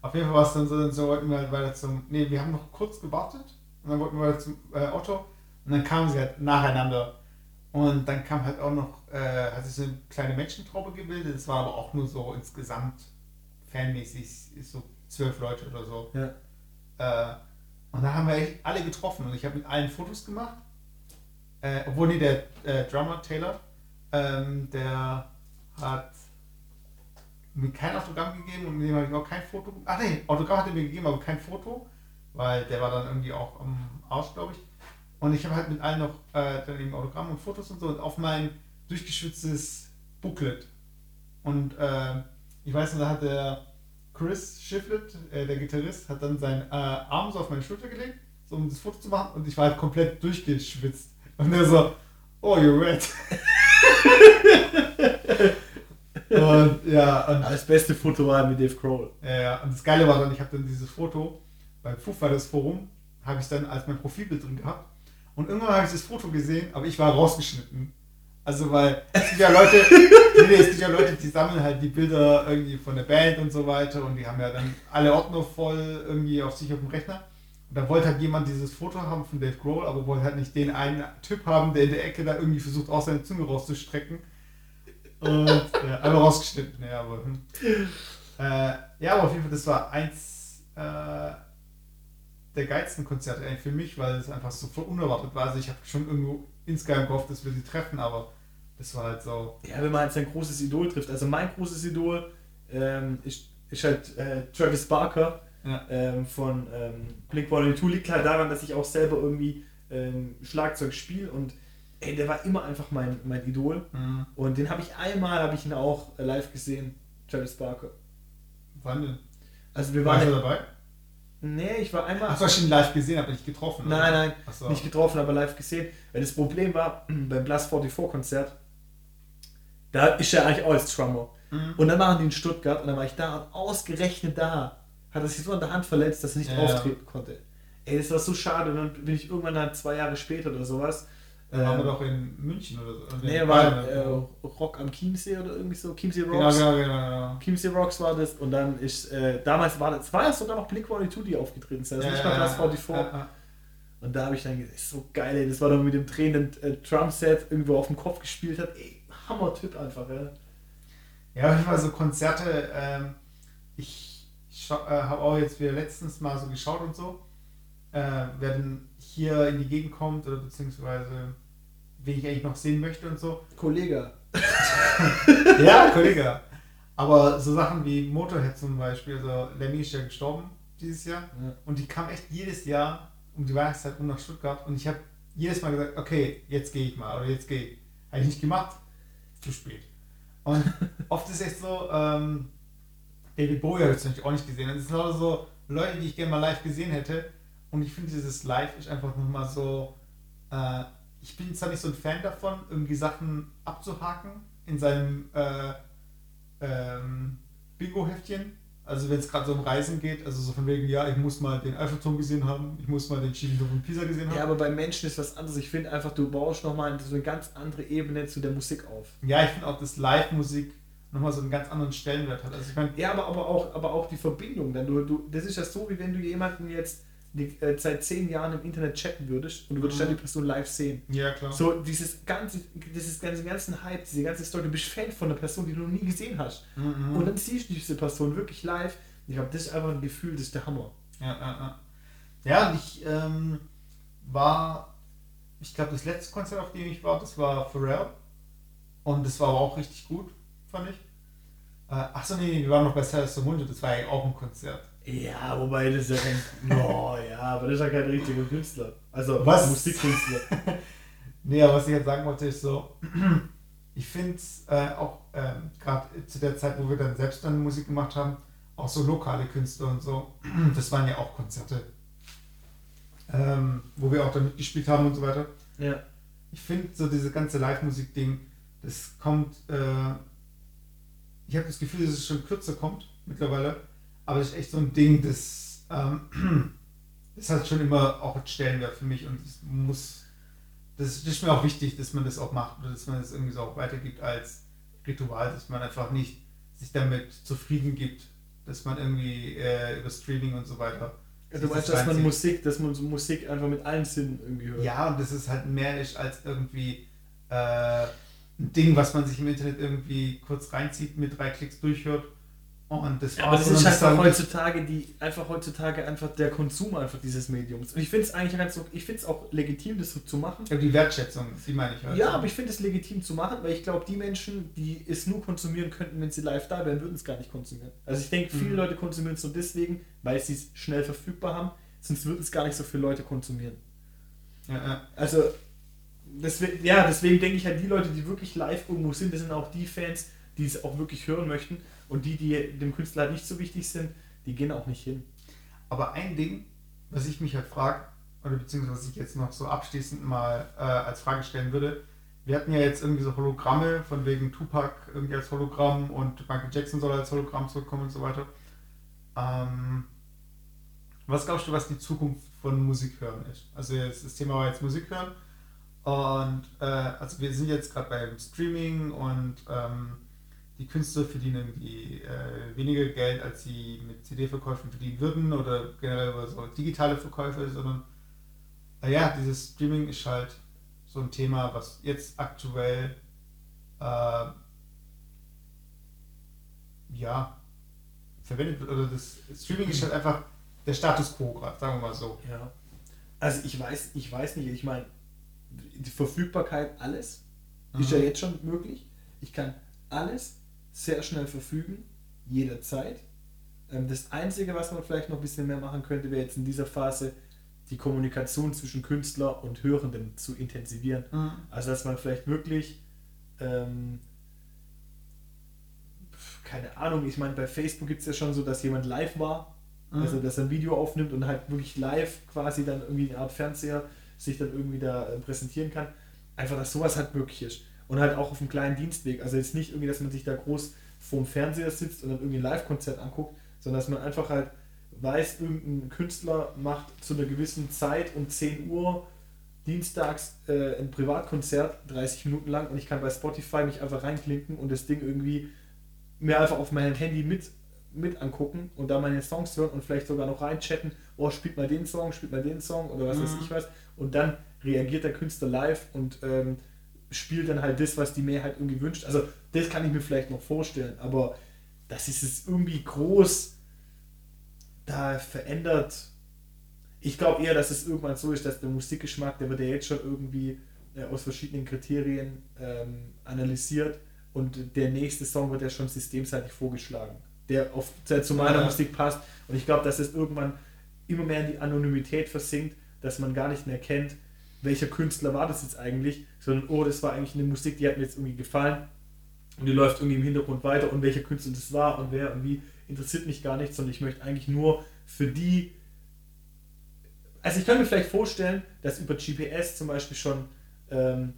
Auf jeden Fall war es dann so, dann so wollten wir halt weiter zum. Nee, wir haben noch kurz gewartet und dann wollten wir weiter zum äh, Otto und dann kamen sie halt nacheinander. Und dann kam halt auch noch, äh, hat sich so eine kleine Menschentraube gebildet. Es war aber auch nur so insgesamt fanmäßig so zwölf Leute oder so. Ja. Äh, und da haben wir echt alle getroffen und ich habe mit allen Fotos gemacht. Äh, obwohl, nee, der äh, Drummer Taylor, ähm, der hat mir kein Autogramm gegeben und mit dem habe ich auch kein Foto. Ach nee, Autogramm hat er mir gegeben, aber kein Foto, weil der war dann irgendwie auch am Arsch, glaube ich. Und ich habe halt mit allen noch äh, dann eben Autogramm und Fotos und so und auf mein durchgeschwitztes Booklet. Und äh, ich weiß noch, da hat der Chris Shiflett, äh, der Gitarrist, hat dann seinen äh, Arm so auf meine Schulter gelegt, so um das Foto zu machen und ich war halt komplett durchgeschwitzt. Und er so, oh, you're red. und ja, und Das beste Foto war mit Dave Grohl. ja, ja, und das Geile war dann, ich habe dann dieses Foto beim Foo Fighters Forum, habe ich dann als mein Profilbild drin gehabt. Und irgendwann habe ich das Foto gesehen, aber ich war rausgeschnitten. Also, weil es gibt ja Leute, nee, es gibt ja Leute, die sammeln halt die Bilder irgendwie von der Band und so weiter und die haben ja dann alle Ordner voll irgendwie auf sich auf dem Rechner. Und da wollte halt jemand dieses Foto haben von Dave Grohl, aber wollte halt nicht den einen Typ haben, der in der Ecke da irgendwie versucht, auch seine Zunge rauszustrecken. Und ja, einfach rausgeschnitten, ja, aber. Hm. Äh, ja, aber auf jeden Fall, das war eins äh, der geilsten Konzerte eigentlich für mich, weil es einfach so voll unerwartet war. Also ich habe schon irgendwo insgeheim gehofft, dass wir sie treffen, aber das war halt so. Ja, wenn man halt sein großes Idol trifft. Also mein großes Idol ähm, ist, ist halt äh, Travis Barker Ja. ähm, von ähm, Blink 182. Liegt halt daran, dass ich auch selber irgendwie ähm, Schlagzeug spiele und ey, der war immer einfach mein, mein Idol. Mhm. Und den habe ich einmal, habe ich ihn auch live gesehen, Travis Barker. Wann denn? Also wir War waren... er dabei? Nee, ich war einmal... Achso, ich ihn live gesehen, aber nicht getroffen. oder? Nein, nein, so. nicht getroffen, aber live gesehen. Weil das Problem war, beim Blast 44 Konzert, da ist er eigentlich auch als Drummer. Mhm. Und dann waren die in Stuttgart und dann war ich da und ausgerechnet da hat er sich so an der Hand verletzt, dass er nicht Ja. auftreten konnte. Ey, das war so schade. Und dann bin ich irgendwann dann zwei Jahre später oder sowas. Dann waren wir ähm, doch in München oder so. Nee, in war Bayern äh. Rock am Chiemsee oder irgendwie so. Chiemsee Genau, Rocks. genau, genau, genau. Chiemsee Rocks war das und dann ist, äh, damals war das, war ja sogar noch Blink 182, die aufgetreten sind, also nicht mal Blast 44. ja, ja. Und da habe ich dann gedacht, ist so geil, ey. Das war dann mit dem drehenden äh, Drumset irgendwo auf dem Kopf gespielt hat. Ey, Hammer-Typ einfach, ja. Ja, auf jeden Fall so Konzerte. Ähm, ich äh, habe auch jetzt wieder letztens mal so geschaut und so, äh, wer denn hier in die Gegend kommt oder beziehungsweise wen ich eigentlich noch sehen möchte und so. Kollege. Ja, Kollege. Aber so Sachen wie Motorhead zum Beispiel, also Lemmy ist ja gestorben dieses Jahr Ja. und die kam echt jedes Jahr um die Weihnachtszeit rum nach Stuttgart und ich habe jedes Mal gesagt, okay, jetzt gehe ich mal oder jetzt gehe ich. Habe ich nicht gemacht, zu spät. Und oft ist echt so, ähm, David Bowie habe ich zum Beispiel auch nicht gesehen. Das sind lauter so Leute, die ich gerne mal live gesehen hätte. Und ich finde, dieses Live ist einfach nochmal so. Äh, ich bin zwar nicht so ein Fan davon, irgendwie Sachen abzuhaken in seinem äh, ähm, Bingo-Heftchen. Also wenn es gerade so um Reisen geht, also so von wegen, ja, ich muss mal den Eiffelturm gesehen haben, ich muss mal den schiefen Turm von Pisa gesehen haben. Ja, aber beim Menschen ist was anderes. Ich finde einfach, du baust nochmal so eine ganz andere Ebene zu der Musik auf. Ja, ich finde auch, dass Live-Musik nochmal so einen ganz anderen Stellenwert hat. Also ich meine, Ja, aber, aber, auch, aber auch die Verbindung. Denn du, du, das ist ja so, wie wenn du jemanden jetzt die, äh, seit zehn Jahren im Internet chatten würdest und du würdest Mhm. dann die Person live sehen. ja klar. So, dieses ganze, dieses ganze ganzen Hype, diese ganze Story, du bist Fan von einer Person, die du noch nie gesehen hast. Mhm. Und dann siehst du diese Person wirklich live. Ich glaube, das ist einfach ein Gefühl, das ist der Hammer. Ja, ja, ja. Ja, ich ähm, war, ich glaube, das letzte Konzert, auf dem ich war, das war Pharrell. Und das war aber auch richtig gut, fand ich. Äh, achso, nee, wir waren noch bei Silas Mundo, das war ja auch ein Konzert. Ja, wobei das ist ja kein. Oh ja, aber das ist ja kein richtiger Künstler. Also Was? Musikkünstler. Nee, aber was ich jetzt sagen wollte, ist so, ich finde es äh, auch ähm, gerade zu der Zeit, wo wir dann selbst dann Musik gemacht haben, auch so lokale Künstler und so, das waren ja auch Konzerte, ähm, wo wir auch dann mitgespielt haben und so weiter. ja. ich finde so diese ganze Live-Musik-Ding, das kommt, äh, ich habe das Gefühl, dass es schon kürzer kommt mittlerweile, Aber das ist echt so ein Ding, das, ähm, das hat schon immer auch einen Stellenwert für mich und es muss, das, das ist mir auch wichtig, dass man das auch macht oder dass man das irgendwie so auch weitergibt als Ritual, dass man einfach nicht sich damit zufrieden gibt, dass man irgendwie äh, über Streaming und so weiter. Ja, du meinst, dass man Musik, dass man so Musik einfach mit allen Sinnen irgendwie hört. Ja, und das ist halt mehr ist als irgendwie äh, ein Ding, was man sich im Internet irgendwie kurz reinzieht, mit drei Klicks durchhört. Und das ja, aber das ist halt einfach heutzutage die einfach heutzutage einfach der Konsum einfach dieses Mediums. Und ich finde es eigentlich ganz so, ich finde es auch legitim, das so zu machen. Ja, die Wertschätzung, die meine ich halt. Ja, aber ich finde es legitim zu machen, weil ich glaube, die Menschen, die es nur konsumieren könnten, wenn sie live da wären, würden es gar nicht konsumieren. Also ich denke, viele mhm. Leute konsumieren es nur deswegen, weil sie es schnell verfügbar haben, sonst würden es gar nicht so viele Leute konsumieren. Ja, ja. Also deswegen, ja, deswegen denke ich halt, die Leute, die wirklich live irgendwo sind, das sind auch die Fans, die es auch wirklich hören möchten. Und die, die dem Künstler nicht so wichtig sind, die gehen auch nicht hin. Aber ein Ding, was ich mich halt frage, oder beziehungsweise was ich jetzt noch so abschließend mal äh, als Frage stellen würde, wir hatten ja jetzt irgendwie so Hologramme, von wegen Tupac irgendwie als Hologramm und Michael Jackson soll als Hologramm zurückkommen und so weiter. Ähm, was glaubst du, was die Zukunft von Musik hören ist? Also das Thema war jetzt Musik hören und äh, also wir sind jetzt gerade beim Streaming und ähm, die Künstler verdienen irgendwie äh, weniger Geld, als sie mit CD-Verkäufen verdienen würden oder generell über so digitale Verkäufe, sondern naja, dieses Streaming ist halt so ein Thema, was jetzt aktuell äh, ja verwendet wird. Oder das Streaming ist halt einfach der Status quo gerade, sagen wir mal so. Ja. Also ich weiß, ich weiß nicht, ich meine, die Verfügbarkeit, alles mhm. ist ja jetzt schon möglich. Ich kann alles sehr schnell verfügen, jederzeit. Ähm, das Einzige, was man vielleicht noch ein bisschen mehr machen könnte, wäre jetzt in dieser Phase die Kommunikation zwischen Künstler und Hörenden zu intensivieren. Mhm. Also dass man vielleicht wirklich, ähm, keine Ahnung, ich meine, bei Facebook gibt es ja schon so, dass jemand live war, mhm. also dass er ein Video aufnimmt und halt wirklich live quasi dann irgendwie eine Art Fernseher sich dann irgendwie da äh, präsentieren kann. Einfach, dass sowas halt möglich ist. Und halt auch auf einem kleinen Dienstweg. Also jetzt nicht irgendwie, dass man sich da groß vorm Fernseher sitzt und dann irgendwie ein Live-Konzert anguckt, sondern dass man einfach halt weiß, irgendein Künstler macht zu einer gewissen Zeit um 10 Uhr dienstags äh, ein Privatkonzert, 30 Minuten lang und ich kann bei Spotify mich einfach reinklinken und das Ding irgendwie mir einfach auf mein Handy mit, mit angucken und da meine Songs hören und vielleicht sogar noch reinchatten, oh, spielt mal den Song, spielt mal den Song oder was mhm. weiß ich was und dann reagiert der Künstler live und ähm, spielt dann halt das, was die Mehrheit irgendwie wünscht. Also das kann ich mir vielleicht noch vorstellen, aber das ist es irgendwie groß da verändert. Ich glaube eher, dass es irgendwann so ist, dass der Musikgeschmack, der wird ja jetzt schon irgendwie äh, aus verschiedenen Kriterien ähm, analysiert und der nächste Song wird ja schon systemseitig vorgeschlagen, der, auf, der zu meiner ja. Musik passt. Und ich glaube, dass es irgendwann immer mehr in die Anonymität versinkt, dass man gar nicht mehr kennt, welcher Künstler war das jetzt eigentlich, sondern oh, das war eigentlich eine Musik, die hat mir jetzt irgendwie gefallen und die läuft irgendwie im Hintergrund weiter und welcher Künstler das war und wer und wie, interessiert mich gar nicht, sondern ich möchte eigentlich nur für die. Also ich kann mir vielleicht vorstellen, dass über GPS zum Beispiel schon ähm,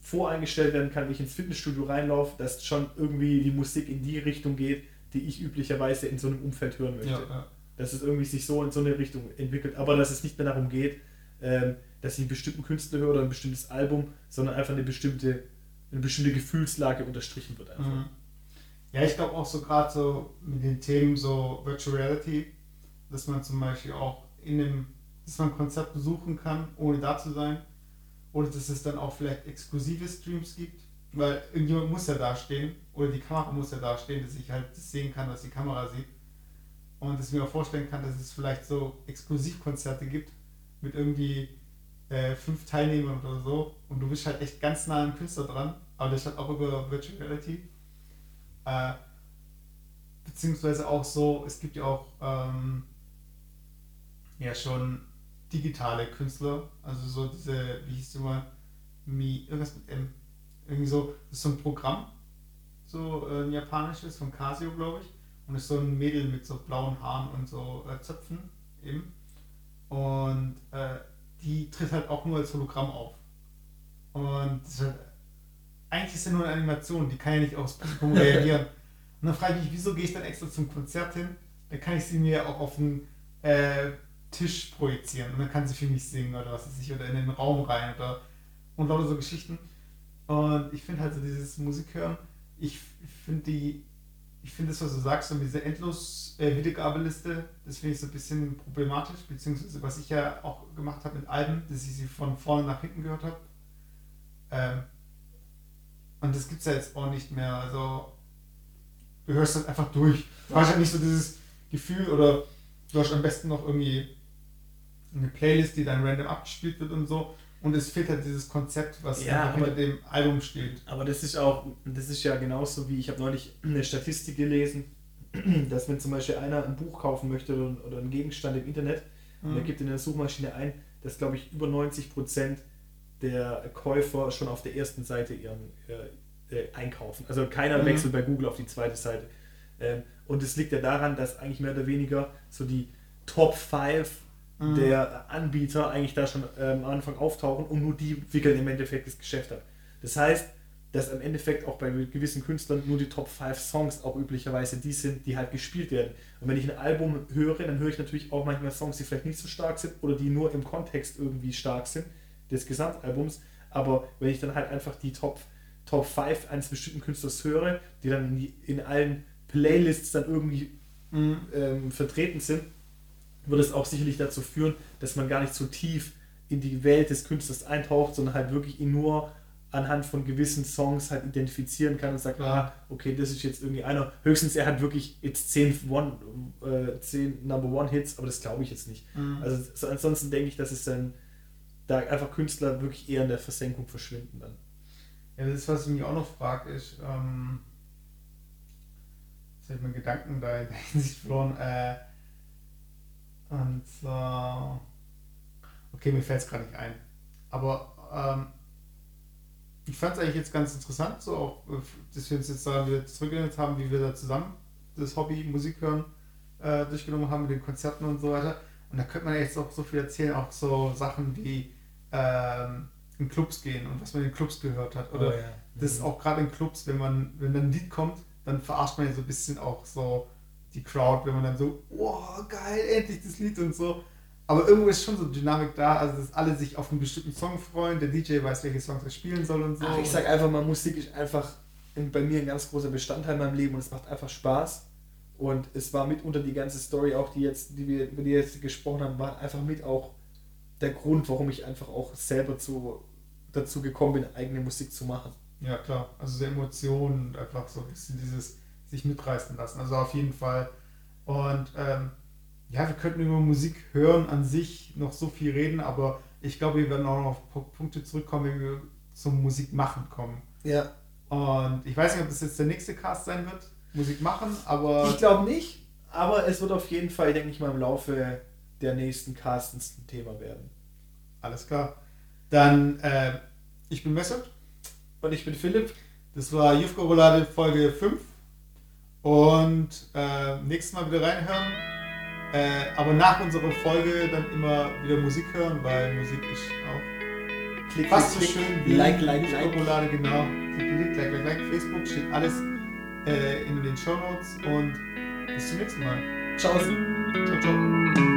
voreingestellt werden kann, wenn ich ins Fitnessstudio reinlaufe, dass schon irgendwie die Musik in die Richtung geht, die ich üblicherweise in so einem Umfeld hören möchte. Ja, ja. Dass es irgendwie sich so in so eine Richtung entwickelt, aber dass es nicht mehr darum geht, ähm, dass ich einen bestimmten Künstler höre oder ein bestimmtes Album, sondern einfach eine bestimmte, eine bestimmte Gefühlslage unterstrichen wird. Einfach. Mhm. Ja, ich glaube auch so gerade so mit den Themen so Virtual Reality, dass man zum Beispiel auch in dem, dass man ein Konzert besuchen kann, ohne da zu sein. Oder dass es dann auch vielleicht exklusive Streams gibt, weil irgendjemand muss ja dastehen oder die Kamera muss ja dastehen, dass ich halt das sehen kann, was die Kamera sieht. Und dass ich mir auch vorstellen kann, dass es vielleicht so Exklusivkonzerte gibt mit irgendwie äh, fünf Teilnehmern oder so. Und du bist halt echt ganz nah am Künstler dran, aber das halt auch über Virtual Reality. Äh, beziehungsweise auch so, es gibt ja auch ähm, ja schon digitale Künstler, also so diese, wie hieß die mal, Mi, irgendwas mit M, irgendwie so, das ist so ein Programm, so äh, ein japanisches von Casio, glaube ich, und ist so ein Mädel mit so blauen Haaren und so äh, Zöpfen eben. Und äh, die tritt halt auch nur als Hologramm auf. Und halt, eigentlich ist ja nur eine Animation, die kann ja nicht aufs Publikum reagieren. Und dann frage ich mich, wieso gehe ich dann extra zum Konzert hin, dann kann ich sie mir auch auf den äh, Tisch projizieren und dann kann sie für mich singen oder was weiß ich, oder in den Raum rein oder und lauter so Geschichten. Und ich finde halt so dieses Musikhören, ich finde die, ich finde das, was du sagst, so diese endlos äh, Wiedergabeliste, das finde ich so ein bisschen problematisch, beziehungsweise was ich ja auch gemacht habe mit Alben, dass ich sie von vorne nach hinten gehört habe. Ähm, und das gibt es ja jetzt auch nicht mehr. Also du hörst das einfach durch. Du hast ja nicht so dieses Gefühl oder du hast am besten noch irgendwie eine Playlist, die dann random abgespielt wird und so. Und es fehlt halt dieses Konzept, was Ja, hinter dem Album steht. Aber das ist auch, das ist ja genauso wie, ich habe neulich eine Statistik gelesen, dass wenn zum Beispiel einer ein Buch kaufen möchte oder, oder einen Gegenstand im Internet und er Mhm. gibt in der Suchmaschine ein, dass glaube ich über 90% der Käufer schon auf der ersten Seite ihren äh, äh, einkaufen. Also keiner Mhm. wechselt bei Google auf die zweite Seite. Ähm, und es liegt ja daran, dass eigentlich mehr oder weniger so die Top 5 Mhm. der Anbieter eigentlich da schon ähm, am Anfang auftauchen und nur die wickeln im Endeffekt das Geschäft ab. Das heißt, dass im Endeffekt auch bei gewissen Künstlern nur die Top 5 Songs auch üblicherweise die sind, die halt gespielt werden. Und wenn ich ein Album höre, dann höre ich natürlich auch manchmal Songs, die vielleicht nicht so stark sind oder die nur im Kontext irgendwie stark sind des Gesamtalbums. Aber wenn ich dann halt einfach die Top, Top 5 eines bestimmten Künstlers höre, die dann in, die, in allen Playlists dann irgendwie Mhm. ähm, vertreten sind, wird es auch sicherlich dazu führen, dass man gar nicht so tief in die Welt des Künstlers eintaucht, sondern halt wirklich ihn nur anhand von gewissen Songs halt identifizieren kann und sagt, ah, okay, das ist jetzt irgendwie einer. Höchstens er hat wirklich jetzt 10, One, äh, 10 Number One Hits, aber das glaube ich jetzt nicht. Mhm. Also so, ansonsten denke ich, dass es dann da einfach Künstler wirklich eher in der Versenkung verschwinden dann. Ja, das ist, was ich mich auch noch frage, ist, ähm, jetzt habe ich meinen Gedanken da in der Hinsicht verloren, äh, und zwar, okay, mir fällt es gerade nicht ein, aber ähm, ich fand es eigentlich jetzt ganz interessant, so auch, äh, dass wir uns jetzt da wieder zurückerinnert haben, wie wir da zusammen das Hobby Musik hören äh, durchgenommen haben mit den Konzerten und so weiter. Und da könnte man jetzt auch so viel erzählen, auch so Sachen wie ähm, in Clubs gehen und was man in Clubs gehört hat. Oder das ist auch gerade in Clubs, wenn man, wenn dann ein Lied kommt, dann verarscht man ja so ein bisschen auch so die Crowd, wenn man dann so, oh geil, endlich das Lied und so. Aber irgendwo ist schon so Dynamik da, also dass alle sich auf einen bestimmten Song freuen, der DJ weiß, welche Songs er spielen soll und so. Ach, ich sag einfach mal, Musik ist einfach in, bei mir ein ganz großer Bestandteil in meinem Leben und es macht einfach Spaß. Und es war mitunter die ganze Story, auch die jetzt, die wir, über die wir jetzt gesprochen haben, war einfach mit auch der Grund, warum ich einfach auch selber zu, dazu gekommen bin, eigene Musik zu machen. Ja, klar. Also so Emotionen und einfach so ein bisschen dieses sich mitreißen lassen. Also auf jeden Fall. Und ähm, ja, wir könnten über Musik hören an sich noch so viel reden, aber ich glaube, wir werden auch noch auf Pu- Punkte zurückkommen, wenn wir zum Musik machen kommen. Ja. Und ich weiß nicht, ob das jetzt der nächste Cast sein wird, Musik machen, aber Ich glaube nicht, aber es wird auf jeden Fall, denke ich mal, im Laufe der nächsten Castens ein Thema werden. alles klar. Dann, äh, ich bin Messert. Und ich bin Philipp. Das war Jufko Roulade Folge 5. Und äh, nächstes Mal wieder reinhören. Äh, aber nach unserer Folge dann immer wieder Musik hören, weil Musik ist auch Klick, fast so klick, schön wie like, like, like. Roulade, genau. Klick, klick, like, like, like. Facebook steht alles äh, in den Show Notes und bis zum nächsten Mal. Ciao. Ciao, ciao.